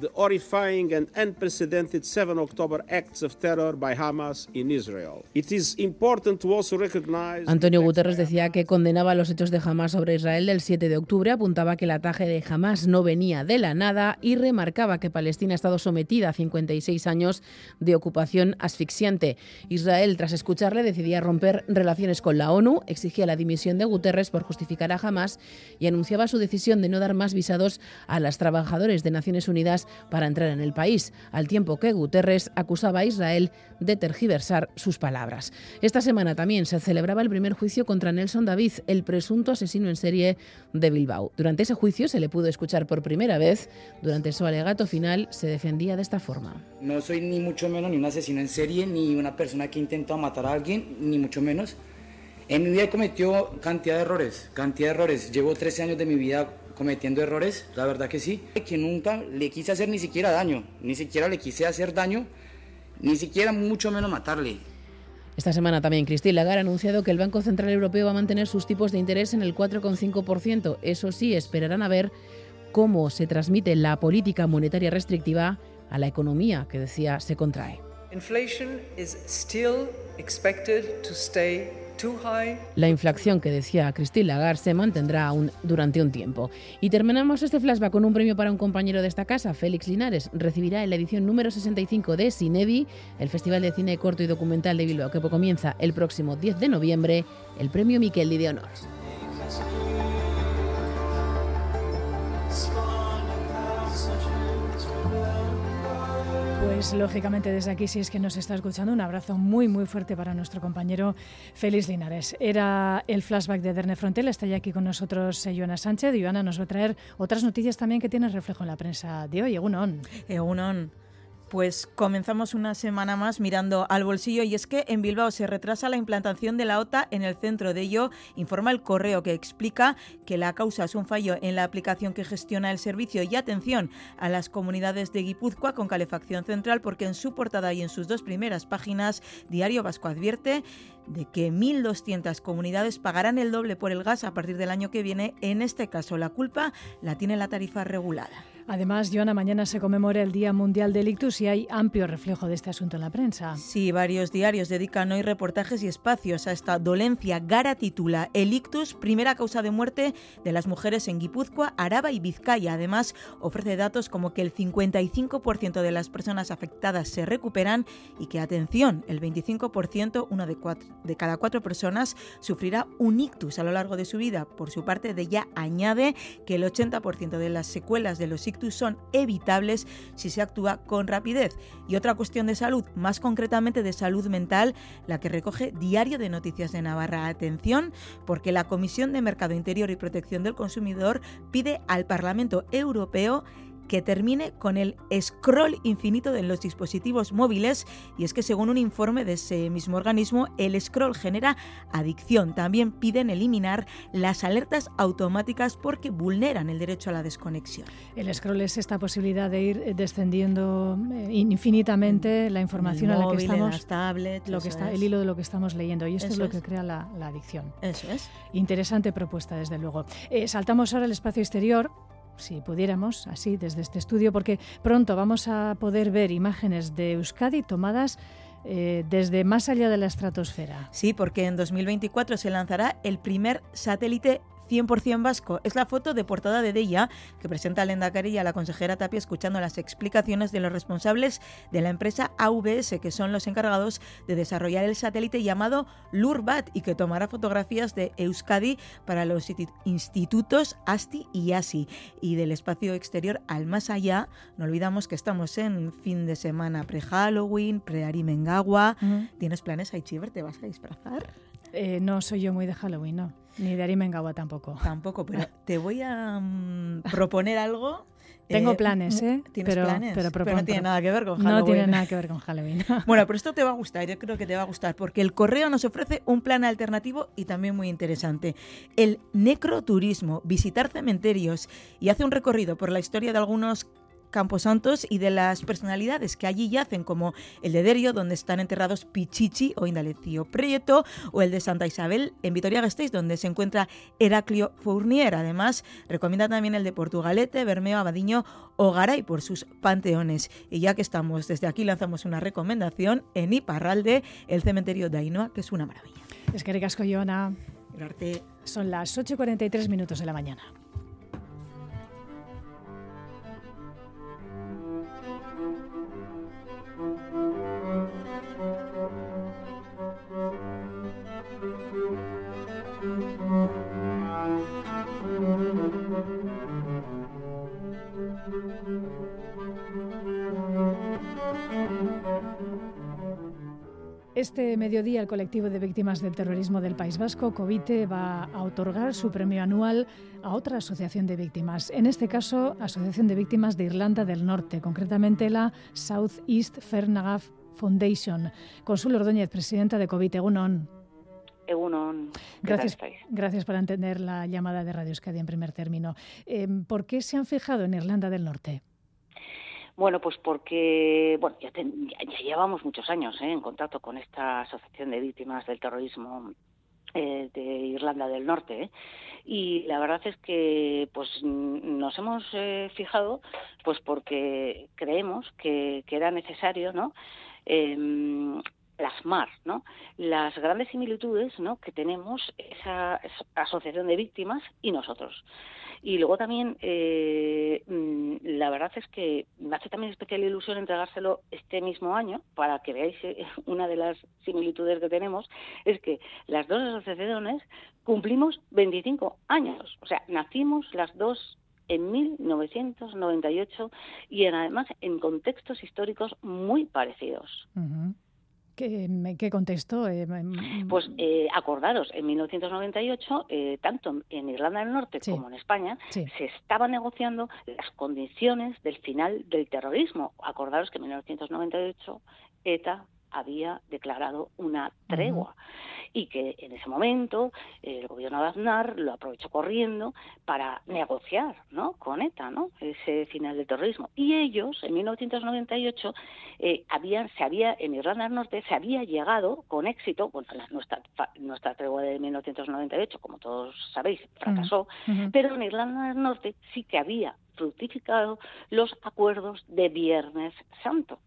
the horrifying and unprecedented 7 October acts of terror by Hamas in Israel. It is important to also recognize Antonio Guterres decía que condenaba los hechos de Hamas sobre Israel del 7 de octubre, apuntaba que el ataque de Hamas no venía de la nada y remarcaba que Palestina ha estado sometida a 56 años de ocupación asfixiante. Israel, tras escucharle, decidía romper relaciones con la ONU, exigía la dimisión de Guterres por justificar a Hamas y anunciaba su decisión de no dar más visados a las trabajadores de Naciones Unidas para entrar en el país, al tiempo que Guterres acusaba a Israel de tergiversar sus palabras. Esta semana también se celebraba el primer juicio contra Nelson David, el presunto asesino en serie de Bilbao. Durante ese juicio se le pudo escuchar por primera vez. Durante su alegato final se defendía de esta forma. No soy ni mucho menos ni un asesino en serie, ni una persona que intenta matar a alguien, ni mucho menos. En mi vida he cometido cantidad de errores, cantidad de errores. Llevo 13 años de mi vida cometiendo errores, la verdad que sí. Que nunca le quise hacer ni siquiera daño, ni siquiera le quise hacer daño, ni siquiera mucho menos matarle. Esta semana también Christine Lagarde ha anunciado que el Banco Central Europeo va a mantener sus tipos de interés en el 4,5%. Eso sí, esperarán a ver cómo se transmite la política monetaria restrictiva a la economía, que decía se contrae. La inflación que decía Christine Lagarde se mantendrá aún durante un tiempo. Y terminamos este flashback con un premio para un compañero de esta casa, Félix Linares. Recibirá en la edición número 65 de Cinevi, el Festival de Cine Corto y Documental de Bilbao, que comienza el próximo 10 de noviembre, el premio Miquel de Honor. Pues lógicamente desde aquí, si es que nos está escuchando, un abrazo muy muy fuerte para nuestro compañero Félix Linares. Era el flashback de Derne Frontel, está ya aquí con nosotros eh, Joana Sánchez y Joana nos va a traer otras noticias también que tienen reflejo en la prensa de hoy. Egunon. Egunon. Pues comenzamos una semana más mirando al bolsillo y es que en Bilbao se retrasa la implantación de la OTA en el centro de ello, informa el correo que explica que la causa es un fallo en la aplicación que gestiona el servicio y atención a las comunidades de Guipúzcoa con calefacción central porque en su portada y en sus dos primeras páginas Diario Vasco advierte de que 1.200 comunidades pagarán el doble por el gas a partir del año que viene. En este caso, la culpa la tiene la tarifa regulada. Además, Joana, mañana se conmemora el Día Mundial del Ictus y hay amplio reflejo de este asunto en la prensa. Sí, varios diarios dedican hoy reportajes y espacios a esta dolencia. Gara titula El ictus, primera causa de muerte de las mujeres en Guipúzcoa, Araba y Vizcaya. Además, ofrece datos como que el 55% de las personas afectadas se recuperan y que, atención, el 25%, uno de, de cada cuatro personas, sufrirá un ictus a lo largo de su vida. Por su parte, de ya añade que el 80% de las secuelas de los ictus son evitables si se actúa con rapidez. Y otra cuestión de salud, más concretamente de salud mental, la que recoge Diario de Noticias de Navarra. Atención, porque la Comisión de Mercado Interior y Protección del Consumidor pide al Parlamento Europeo que termine con el scroll infinito de los dispositivos móviles y es que según un informe de ese mismo organismo el scroll genera adicción. También piden eliminar las alertas automáticas porque vulneran el derecho a la desconexión. El scroll es esta posibilidad de ir descendiendo eh, infinitamente la información a la que estamos las tablets, lo que está el hilo de lo que estamos leyendo y esto es lo que crea la, adicción. Eso es. Interesante propuesta desde luego. Eh, saltamos ahora al espacio exterior si pudiéramos, así desde este estudio, porque pronto vamos a poder ver imágenes de Euskadi tomadas eh, desde más allá de la estratosfera. Sí, porque en 2024 se lanzará el primer satélite 100% vasco. Es la foto de portada de Deia que presenta a Lendakari y a la consejera Tapia escuchando las explicaciones de los responsables de la empresa AVS, que son los encargados de desarrollar el satélite llamado Lurbat y que tomará fotografías de Euskadi para los institutos ASTI y ASI. Y del espacio exterior al más allá, no olvidamos que estamos en fin de semana pre-Halloween, pre-Arimengagua. ¿Tienes planes, Aichiver? ¿Te vas a disfrazar? Eh, no soy yo muy de Halloween, no. Ni de Arimengawa tampoco. Tampoco, pero [laughs] te voy a mm, proponer algo. Tengo eh, planes, ¿eh? ¿Tienes pero, planes? Pero, no tiene nada que ver con Halloween. No tiene nada que ver con Halloween. bueno, pero esto te va a gustar, yo creo que te va a gustar, porque el correo nos ofrece un plan alternativo y también muy interesante. El necroturismo, visitar cementerios y hace un recorrido por la historia de algunos Camposantos y de las personalidades que allí yacen, como el de Derio, donde están enterrados Pichichi o Indalecio Prieto, o el de Santa Isabel en Vitoria-Gasteiz, donde se encuentra Heraclio Fournier. Además, recomienda también el de Portugalete, Bermeo, Abadiño o Garay por sus panteones. Y ya que estamos desde aquí, lanzamos una recomendación en Iparralde, el cementerio de Ainhoa, que es una maravilla. Es que ricasco. Son las 8.43 minutos de la mañana. Este mediodía el colectivo de víctimas del terrorismo del País Vasco, COVITE, va a otorgar su premio anual a otra asociación de víctimas, en este caso Asociación de Víctimas de Irlanda del Norte, concretamente la South East Fernagaf Foundation. Consul Ordóñez, presidenta de COVITE, Egunon. Egunon. Gracias, gracias por entender la llamada de Radio Euskadi en primer término. Em, ¿Por qué se han fijado en Irlanda del Norte? Bueno, pues porque bueno, ya, ya, llevamos muchos años ¿eh? en contacto con esta asociación de víctimas del terrorismo eh, de Irlanda del Norte. ¿eh? Y la verdad es que pues nos hemos fijado pues porque creemos que, que era necesario ¿no? Plasmar ¿no? las grandes similitudes ¿no? que tenemos esa, asociación de víctimas y nosotros. Y luego también, eh, mm, la verdad es que me hace también especial ilusión entregárselo este mismo año, para que veáis eh, [laughs] una de las similitudes que tenemos, es que las dos asociaciones cumplimos 25 años. O sea, nacimos las dos en 1998 y además en contextos históricos muy parecidos. ¿Qué, qué contexto? Eh, pues eh, acordaros, en 1998, eh, tanto en Irlanda del Norte Sí. como en España, Sí. se estaban negociando las condiciones del final del terrorismo. Acordaros que en 1998 ETA había declarado una tregua y que en ese momento eh, el gobierno de Aznar lo aprovechó corriendo para negociar ¿no? con ETA ¿no? ese final del terrorismo. Y ellos, en 1998, eh, habían, se había, en Irlanda del Norte se había llegado con éxito, bueno, nuestra, nuestra tregua de 1998, como todos sabéis, fracasó, pero en Irlanda del Norte sí que había fructificado los acuerdos de Viernes Santo.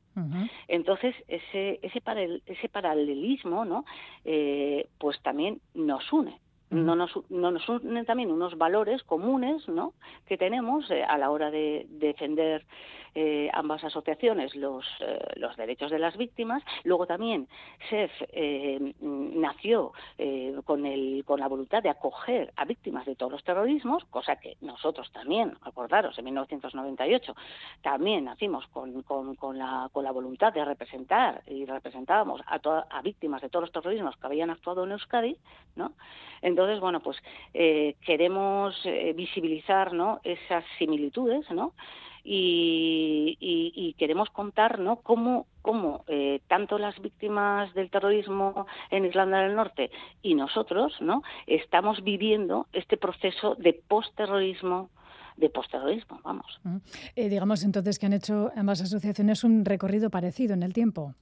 Entonces, ese, ese, paralel- ese paralelismo, ¿no? Eh, pues también nos une. No nos, no nos unen también unos valores comunes ¿no? que tenemos eh, a la hora de defender eh, ambas asociaciones los, eh, los derechos de las víctimas. Luego también SEF nació con, el, con la voluntad de acoger a víctimas de todos los terrorismos, cosa que nosotros también, acordaros, en 1998 también nacimos con, con, con la, con la voluntad de representar y representábamos a, toda- a víctimas de todos los terrorismos que habían actuado en Euskadi, ¿no? Entonces, bueno, pues eh, queremos eh, visibilizar, ¿no? Esas similitudes, ¿no? Y, y- queremos contar, ¿no? Cómo, cómo eh, tanto las víctimas del terrorismo en Irlanda del Norte y nosotros, ¿no? Estamos viviendo este proceso de postterrorismo, de postterrorismo, vamos. Eh, digamos entonces que han hecho ambas asociaciones un recorrido parecido en el tiempo.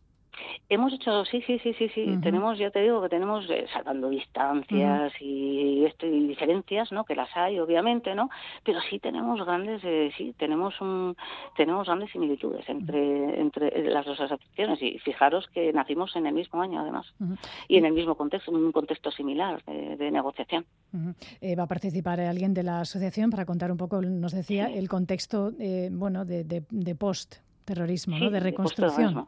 Hemos hecho, sí, sí, sí, sí, sí. Tenemos, ya te digo que tenemos, eh, salvando distancias y, esto, y diferencias, ¿no? Que las hay, obviamente, ¿no? Pero sí tenemos grandes, eh, sí, tenemos un, tenemos grandes similitudes entre, entre las dos asociaciones. Y fijaros que nacimos en el mismo año, además, y en el mismo contexto, un contexto similar de, de negociación. Eh, va a participar alguien de la asociación para contar un poco, nos decía, el contexto eh, bueno, de, de, de post-terrorismo, ¿no? Sí, de de reconstrucción.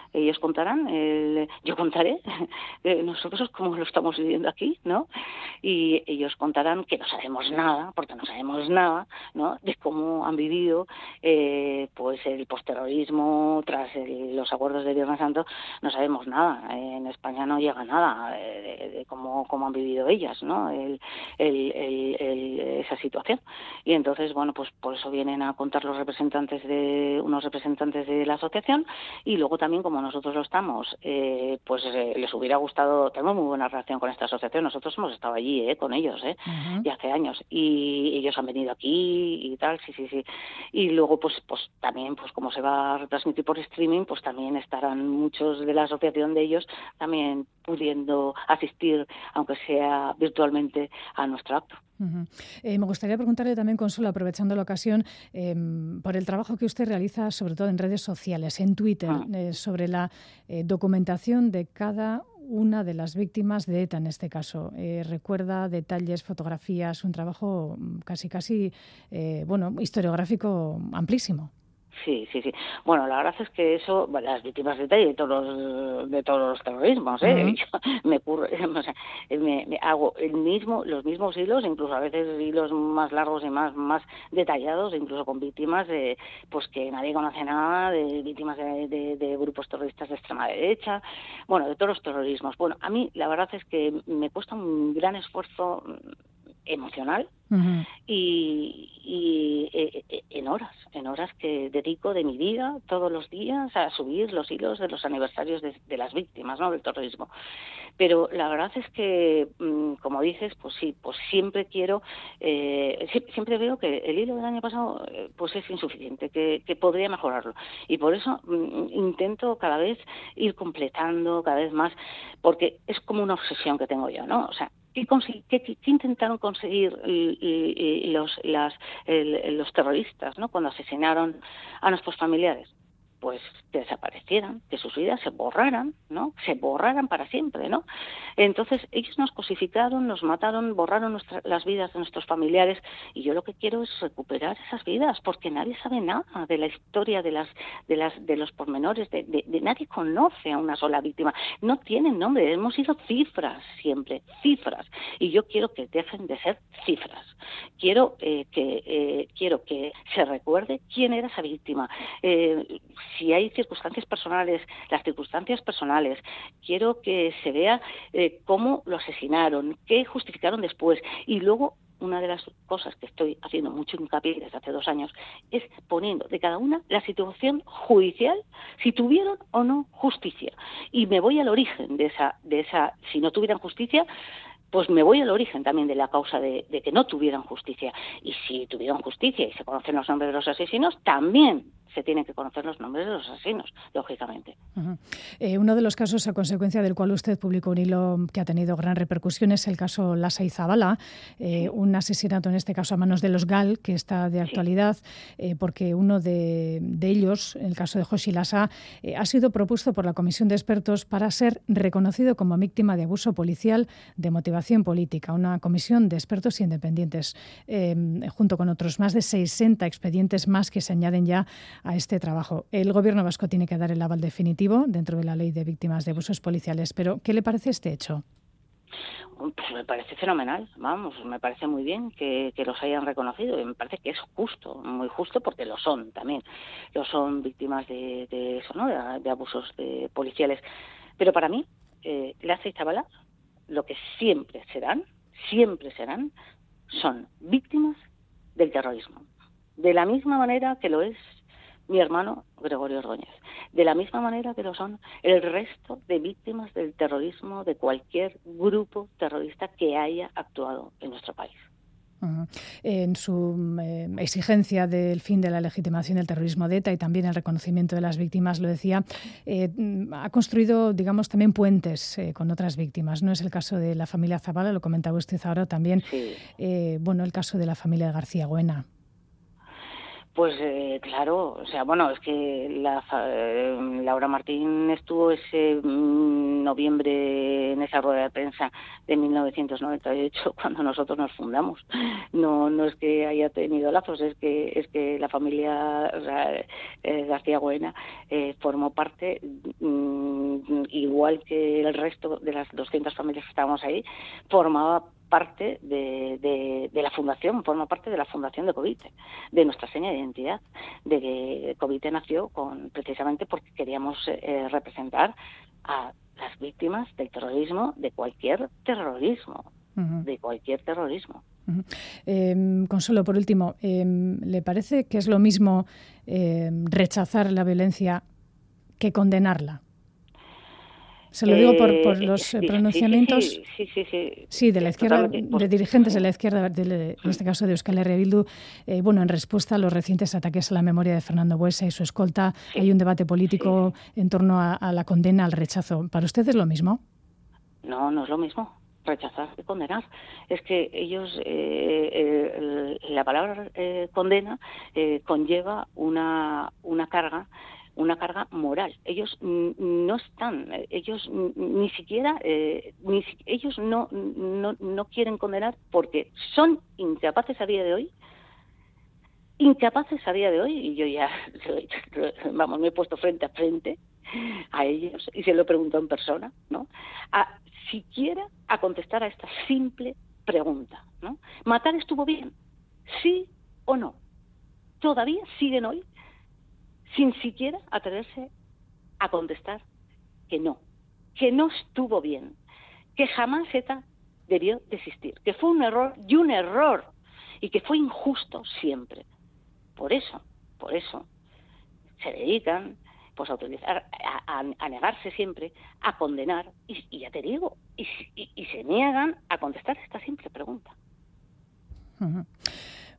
Ellos contarán, el- yo contaré, [laughs] eh, nosotros cómo lo estamos viviendo aquí, ¿no? Y ellos contarán que no sabemos nada, porque no sabemos nada, ¿no? De cómo han vivido, eh, pues el postterrorismo tras el- los acuerdos de Viernes Santo, no sabemos nada. En España no llega nada eh, de, de cómo, cómo han vivido ellas, ¿no? El- esa situación. Y entonces, bueno, pues por eso vienen a contar los representantes de unos representantes de la asociación y luego también como nosotros lo estamos, eh, pues eh, les hubiera gustado, tenemos muy buena relación con esta asociación, nosotros hemos estado allí eh, con ellos, eh, ya hace años y ellos han venido aquí y tal, sí, sí, sí. Y luego pues pues también pues como se va a retransmitir por streaming, pues también estarán muchos de la asociación de ellos también pudiendo asistir aunque sea virtualmente a nuestro acto. Eh, me gustaría preguntarle también, Consuelo, aprovechando la ocasión, eh, por el trabajo que usted realiza, sobre todo en redes sociales, en Twitter, Ah. eh, sobre la eh, documentación de cada una de las víctimas de ETA en este caso. Eh, recuerda detalles, fotografías, un trabajo mm, casi, casi, eh, bueno, historiográfico amplísimo. Sí, sí, sí. Bueno, la verdad es que eso, las víctimas de de todos los, de todos los terrorismos, ¿eh? [laughs] Yo me, ocurre, [laughs] o sea, me, me hago el mismo, los mismos hilos, incluso a veces hilos más largos y más, más detallados, incluso con víctimas de, pues que nadie conoce nada, de víctimas de, de- de grupos terroristas de extrema derecha, bueno, de todos los terrorismos. Bueno, a mí la verdad es que me cuesta un gran esfuerzo emocional y, eh, eh, en horas, en horas que dedico de mi vida todos los días a subir los hilos de los aniversarios de, las víctimas ¿no? del terrorismo. Pero la verdad es que, mm, como dices, pues sí, pues siempre quiero, eh, siempre veo que el hilo del año pasado pues es insuficiente, que, que podría mejorarlo. Y por eso mm, intento cada vez ir completando cada vez más, porque es como una obsesión que tengo yo, ¿no? O sea, ¿Qué, intentaron conseguir los, los terroristas ¿no? cuando asesinaron a nuestros familiares? Pues desaparecieran, que sus vidas se borraran, ¿no? Se borraran para siempre, ¿no? Entonces ellos nos cosificaron, nos mataron, borraron las vidas de nuestros familiares y yo lo que quiero es recuperar esas vidas porque nadie sabe nada de la historia de las de las de los pormenores, de, de, nadie conoce a una sola víctima, no tienen nombre, hemos sido cifras siempre, cifras y yo quiero que dejen de ser cifras, quiero eh, que eh, quiero que se recuerde quién era esa víctima. Eh, si hay circunstancias personales, las circunstancias personales, quiero que se vea eh, cómo lo asesinaron, qué justificaron después y luego una de las cosas que estoy haciendo mucho hincapié desde hace dos años es poniendo de cada una la situación judicial, si tuvieron o no justicia. Y me voy al origen de esa, de esa, si no tuvieran justicia, pues me voy al origen también de la causa de, de, que no tuvieran justicia. Y si tuvieron justicia y se conocen los nombres de los asesinos, también se tienen que conocer los nombres de los asesinos, lógicamente. Eh, uno de los casos a consecuencia del cual usted publicó un hilo que ha tenido gran repercusión es el caso Lasa y Zabala, eh, un asesinato en este caso a manos de los GAL, que está de actualidad, eh, porque uno de, ellos, el caso de Joshi Lasa, ha sido propuesto por la Comisión de Expertos para ser reconocido como víctima de abuso policial de motivación política, una comisión de expertos independientes, junto con otros más de 60 expedientes más que se añaden ya a este trabajo. El Gobierno vasco tiene que dar el aval definitivo dentro de la ley de víctimas de abusos policiales, pero ¿qué le parece este hecho? Pues me parece fenomenal, vamos, me parece muy bien que, los hayan reconocido y me parece que es justo, muy justo porque lo son también, lo son víctimas de, eso, ¿no? De, abusos de policiales. Pero para mí, eh, Laza y lo que siempre serán, siempre serán, son víctimas del terrorismo. De la misma manera que lo es mi hermano Gregorio Ordóñez. De la misma manera que lo son el resto de víctimas del terrorismo de cualquier grupo terrorista que haya actuado en nuestro país. En su eh, exigencia del fin de la legitimación del terrorismo de ETA y también el reconocimiento de las víctimas, lo decía, eh, ha construido, digamos, también puentes eh, con otras víctimas. No es el caso de la familia Zavala, lo comentaba usted ahora también. bueno, el caso de la familia de García Buena. Pues eh, claro, o sea, bueno, es que la, eh, Laura Martín estuvo ese mm, noviembre en esa rueda de prensa de 1998 [laughs] cuando nosotros nos fundamos. No, no es que haya tenido lazos, es que es que la familia eh, García Buena formó parte, mm, igual que el resto de las 200 familias que estábamos ahí, formaba parte de, la fundación, forma parte de la fundación de Covite, de nuestra seña de identidad, de que Covite nació con, precisamente porque queríamos eh, representar a las víctimas del terrorismo, de cualquier terrorismo, de cualquier terrorismo. Em, Consuelo, por último, em, ¿le parece que es lo mismo em, rechazar la violencia que condenarla? Se lo digo por, por eh, los eh, pronunciamientos sí, sí, sí, sí, de la izquierda, de dirigentes de la izquierda, en este caso de Euskal Herria Bildu. Eh, bueno, en respuesta a los recientes ataques a la memoria de Fernando Buesa y su escolta, hay un debate político en torno a, la condena, al rechazo. ¿Para usted es lo mismo? No, no es lo mismo rechazar y condenar. Es que ellos, la palabra condena conlleva una, una carga una carga moral. Ellos no están, ellos ni siquiera, eh, ni, ellos no, no, no quieren condenar porque son incapaces a día de hoy incapaces a día de hoy, y yo ya, [laughs] vamos, me he puesto frente a frente a ellos y se lo he preguntado en persona, ¿no? A siquiera a contestar a esta simple pregunta, ¿no? ¿Matar estuvo bien? ¿Sí o no? Todavía siguen hoy sin siquiera atreverse a contestar que no, que no estuvo bien, que jamás ETA debió desistir, que fue un error y un error y que fue injusto siempre. Por eso, por eso se dedican pues a utilizar, a, negarse siempre, a condenar, y, ya te digo, y, se niegan a contestar esta simple pregunta.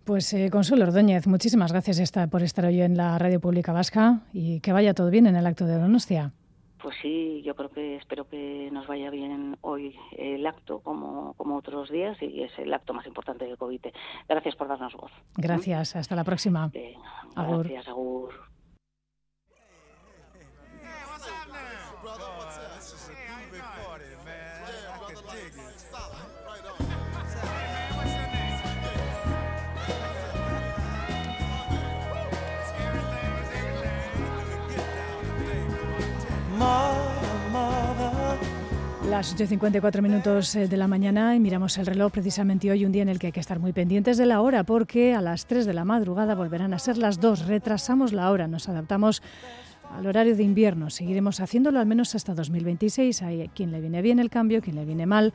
Pues eh, Consuelo Ordóñez, muchísimas gracias por estar hoy en la Radio Pública Vasca y que vaya todo bien en el acto de Donostia. Pues sí, yo creo que espero que nos vaya bien hoy el acto como, como otros días y es el acto más importante del COVID. Gracias por darnos voz. Gracias, hasta la próxima. gracias, Agur. Las 8.54 minutos eh, de la mañana y miramos el reloj precisamente hoy, un día en el que hay que estar muy pendientes de la hora, porque a las 3 de la madrugada volverán a ser las 2. Retrasamos la hora, nos adaptamos al horario de invierno. Seguiremos haciéndolo al menos hasta 2026. Hay quien le viene bien el cambio, quien le viene mal.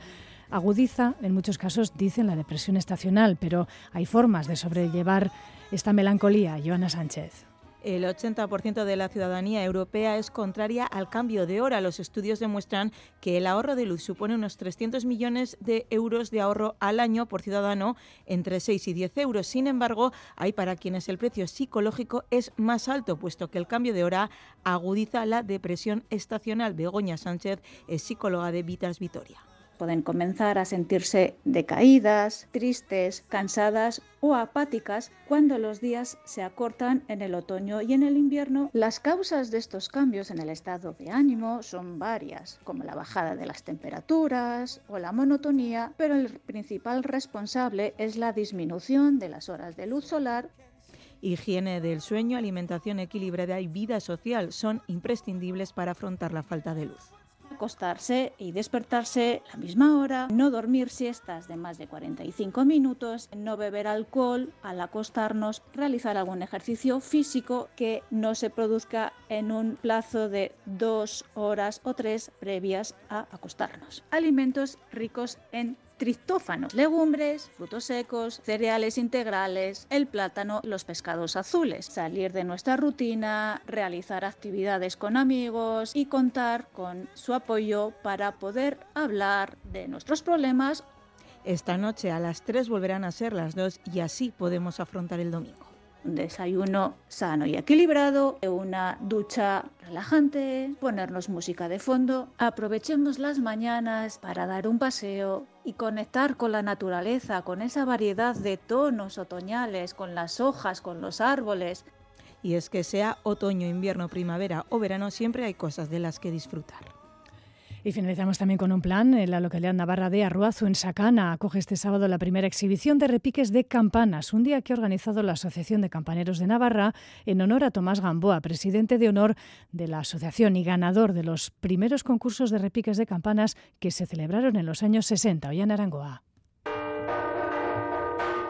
Agudiza, en muchos casos, dicen la depresión estacional, pero hay formas de sobrellevar esta melancolía. Joana Sánchez. El 80% de la ciudadanía europea es contraria al cambio de hora. Los estudios demuestran que el ahorro de luz supone unos 300 millones de euros de ahorro al año por ciudadano, entre 6 y 10 euros. Sin embargo, hay para quienes el precio psicológico es más alto, puesto que el cambio de hora agudiza la depresión estacional. Begoña Sánchez es psicóloga de Vitas Vitoria. Pueden comenzar a sentirse decaídas, tristes, cansadas o apáticas cuando los días se acortan en el otoño y en el invierno. Las causas de estos cambios en el estado de ánimo son varias, como la bajada de las temperaturas o la monotonía, pero el principal responsable es la disminución de las horas de luz solar Higiene del sueño, alimentación equilibrada y vida social son imprescindibles para afrontar la falta de luz acostarse y despertarse la misma hora, no dormir siestas de más de 45 minutos, no beber alcohol al acostarnos, realizar algún ejercicio físico que no se produzca en un plazo de dos horas o tres previas a acostarnos. Alimentos ricos en triptófanos, legumbres, frutos secos, cereales integrales, el plátano, los pescados azules. Salir de nuestra rutina, realizar actividades con amigos y contar con su apoyo para poder hablar de nuestros problemas. Esta noche a las 3 volverán a ser las 2 y así podemos afrontar el domingo un desayuno sano y equilibrado, una ducha relajante, ponernos música de fondo, aprovechemos las mañanas para dar un paseo y conectar con la naturaleza, con esa variedad de tonos otoñales, con las hojas, con los árboles. Y es que sea otoño, invierno, primavera o verano, siempre hay cosas de las que disfrutar. Y finalizamos también con un plan. En la localidad navarra de Arruazu, en Sacana, acoge este sábado la primera exhibición de repiques de campanas, un día que ha organizado la Asociación de Campaneros de Navarra en honor a Tomás Gamboa, presidente de honor de la asociación y ganador de los primeros concursos de repiques de campanas que se celebraron en los años 60. Hoy en Arangoa.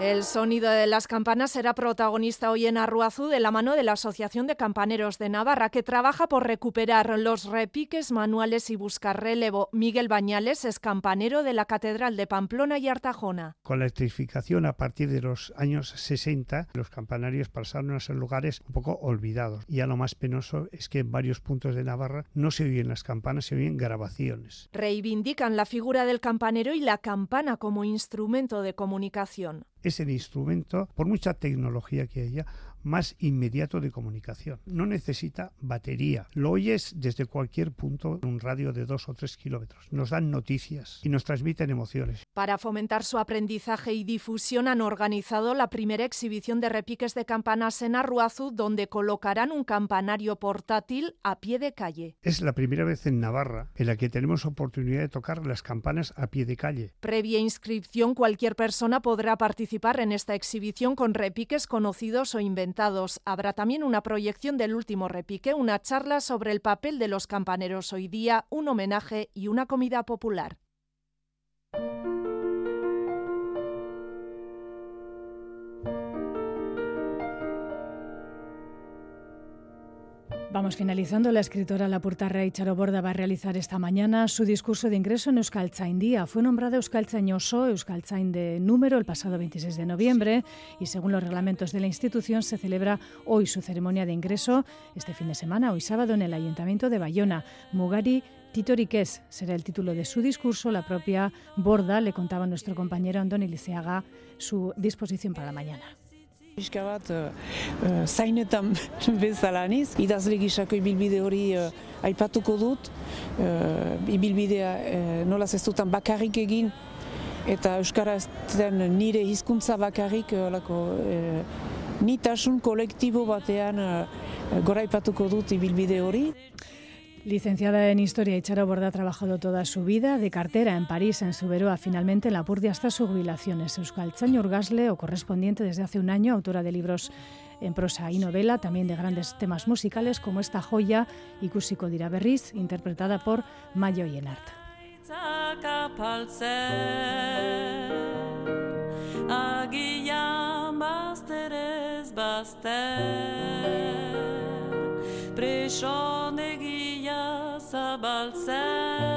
El sonido de las campanas será protagonista hoy en Arruazú de la mano de la Asociación de Campaneros de Navarra, que trabaja por recuperar los repiques manuales y buscar relevo. Miguel Bañales es campanero de la Catedral de Pamplona y Artajona. Con la electrificación a partir de los años 60, los campanarios pasaron a ser lugares un poco olvidados. Y ya lo más penoso es que en varios puntos de Navarra no se oyen las campanas, se oyen grabaciones. Reivindican la figura del campanero y la campana como instrumento de comunicación es el instrumento, por mucha tecnología que haya, más inmediato de comunicación. No necesita batería. Lo oyes desde cualquier punto en un radio de dos o tres kilómetros. Nos dan noticias y nos transmiten emociones. Para fomentar su aprendizaje y difusión han organizado la primera exhibición de repiques de campanas en Arruazu, donde colocarán un campanario portátil a pie de calle. Es la primera vez en Navarra en la que tenemos oportunidad de tocar las campanas a pie de calle. Previa inscripción, cualquier persona podrá participar en esta exhibición con repiques conocidos o inventados Habrá también una proyección del último repique, una charla sobre el papel de los campaneros hoy día, un homenaje y una comida popular. Vamos finalizando. La escritora Lapurtarra Charo Borda va a realizar esta mañana su discurso de ingreso en Día. Fue nombrada Euskaltzain de número, el pasado 26 de noviembre y según los reglamentos de la institución se celebra hoy su ceremonia de ingreso este fin de semana, hoy sábado, en el Ayuntamiento de Bayona. Mugari Titoriques será el título de su discurso. La propia Borda le contaba a nuestro compañero Andoni Liceaga su disposición para mañana. Pixka bat, uh, zainetan [laughs] bezala niz, idazle gisako ibilbide hori uh, aipatuko dut, uh, ibilbidea uh, nolaz ez dutan bakarrik egin, eta Euskara ez nire hizkuntza bakarrik, uh, uh, nitasun kolektibo batean uh, gora aipatuko dut ibilbide hori. Licenciada en Historia, Charo Borda ha trabajado toda su vida de cartera en París, en Suberoa, finalmente en la Purdia hasta su jubilación. Es Euskal Urgasle, o correspondiente desde hace un año, autora de libros en prosa y novela, también de grandes temas musicales como esta joya, Ikusiko dira berriz, interpretada por Mayo Yenart. zabaltzen.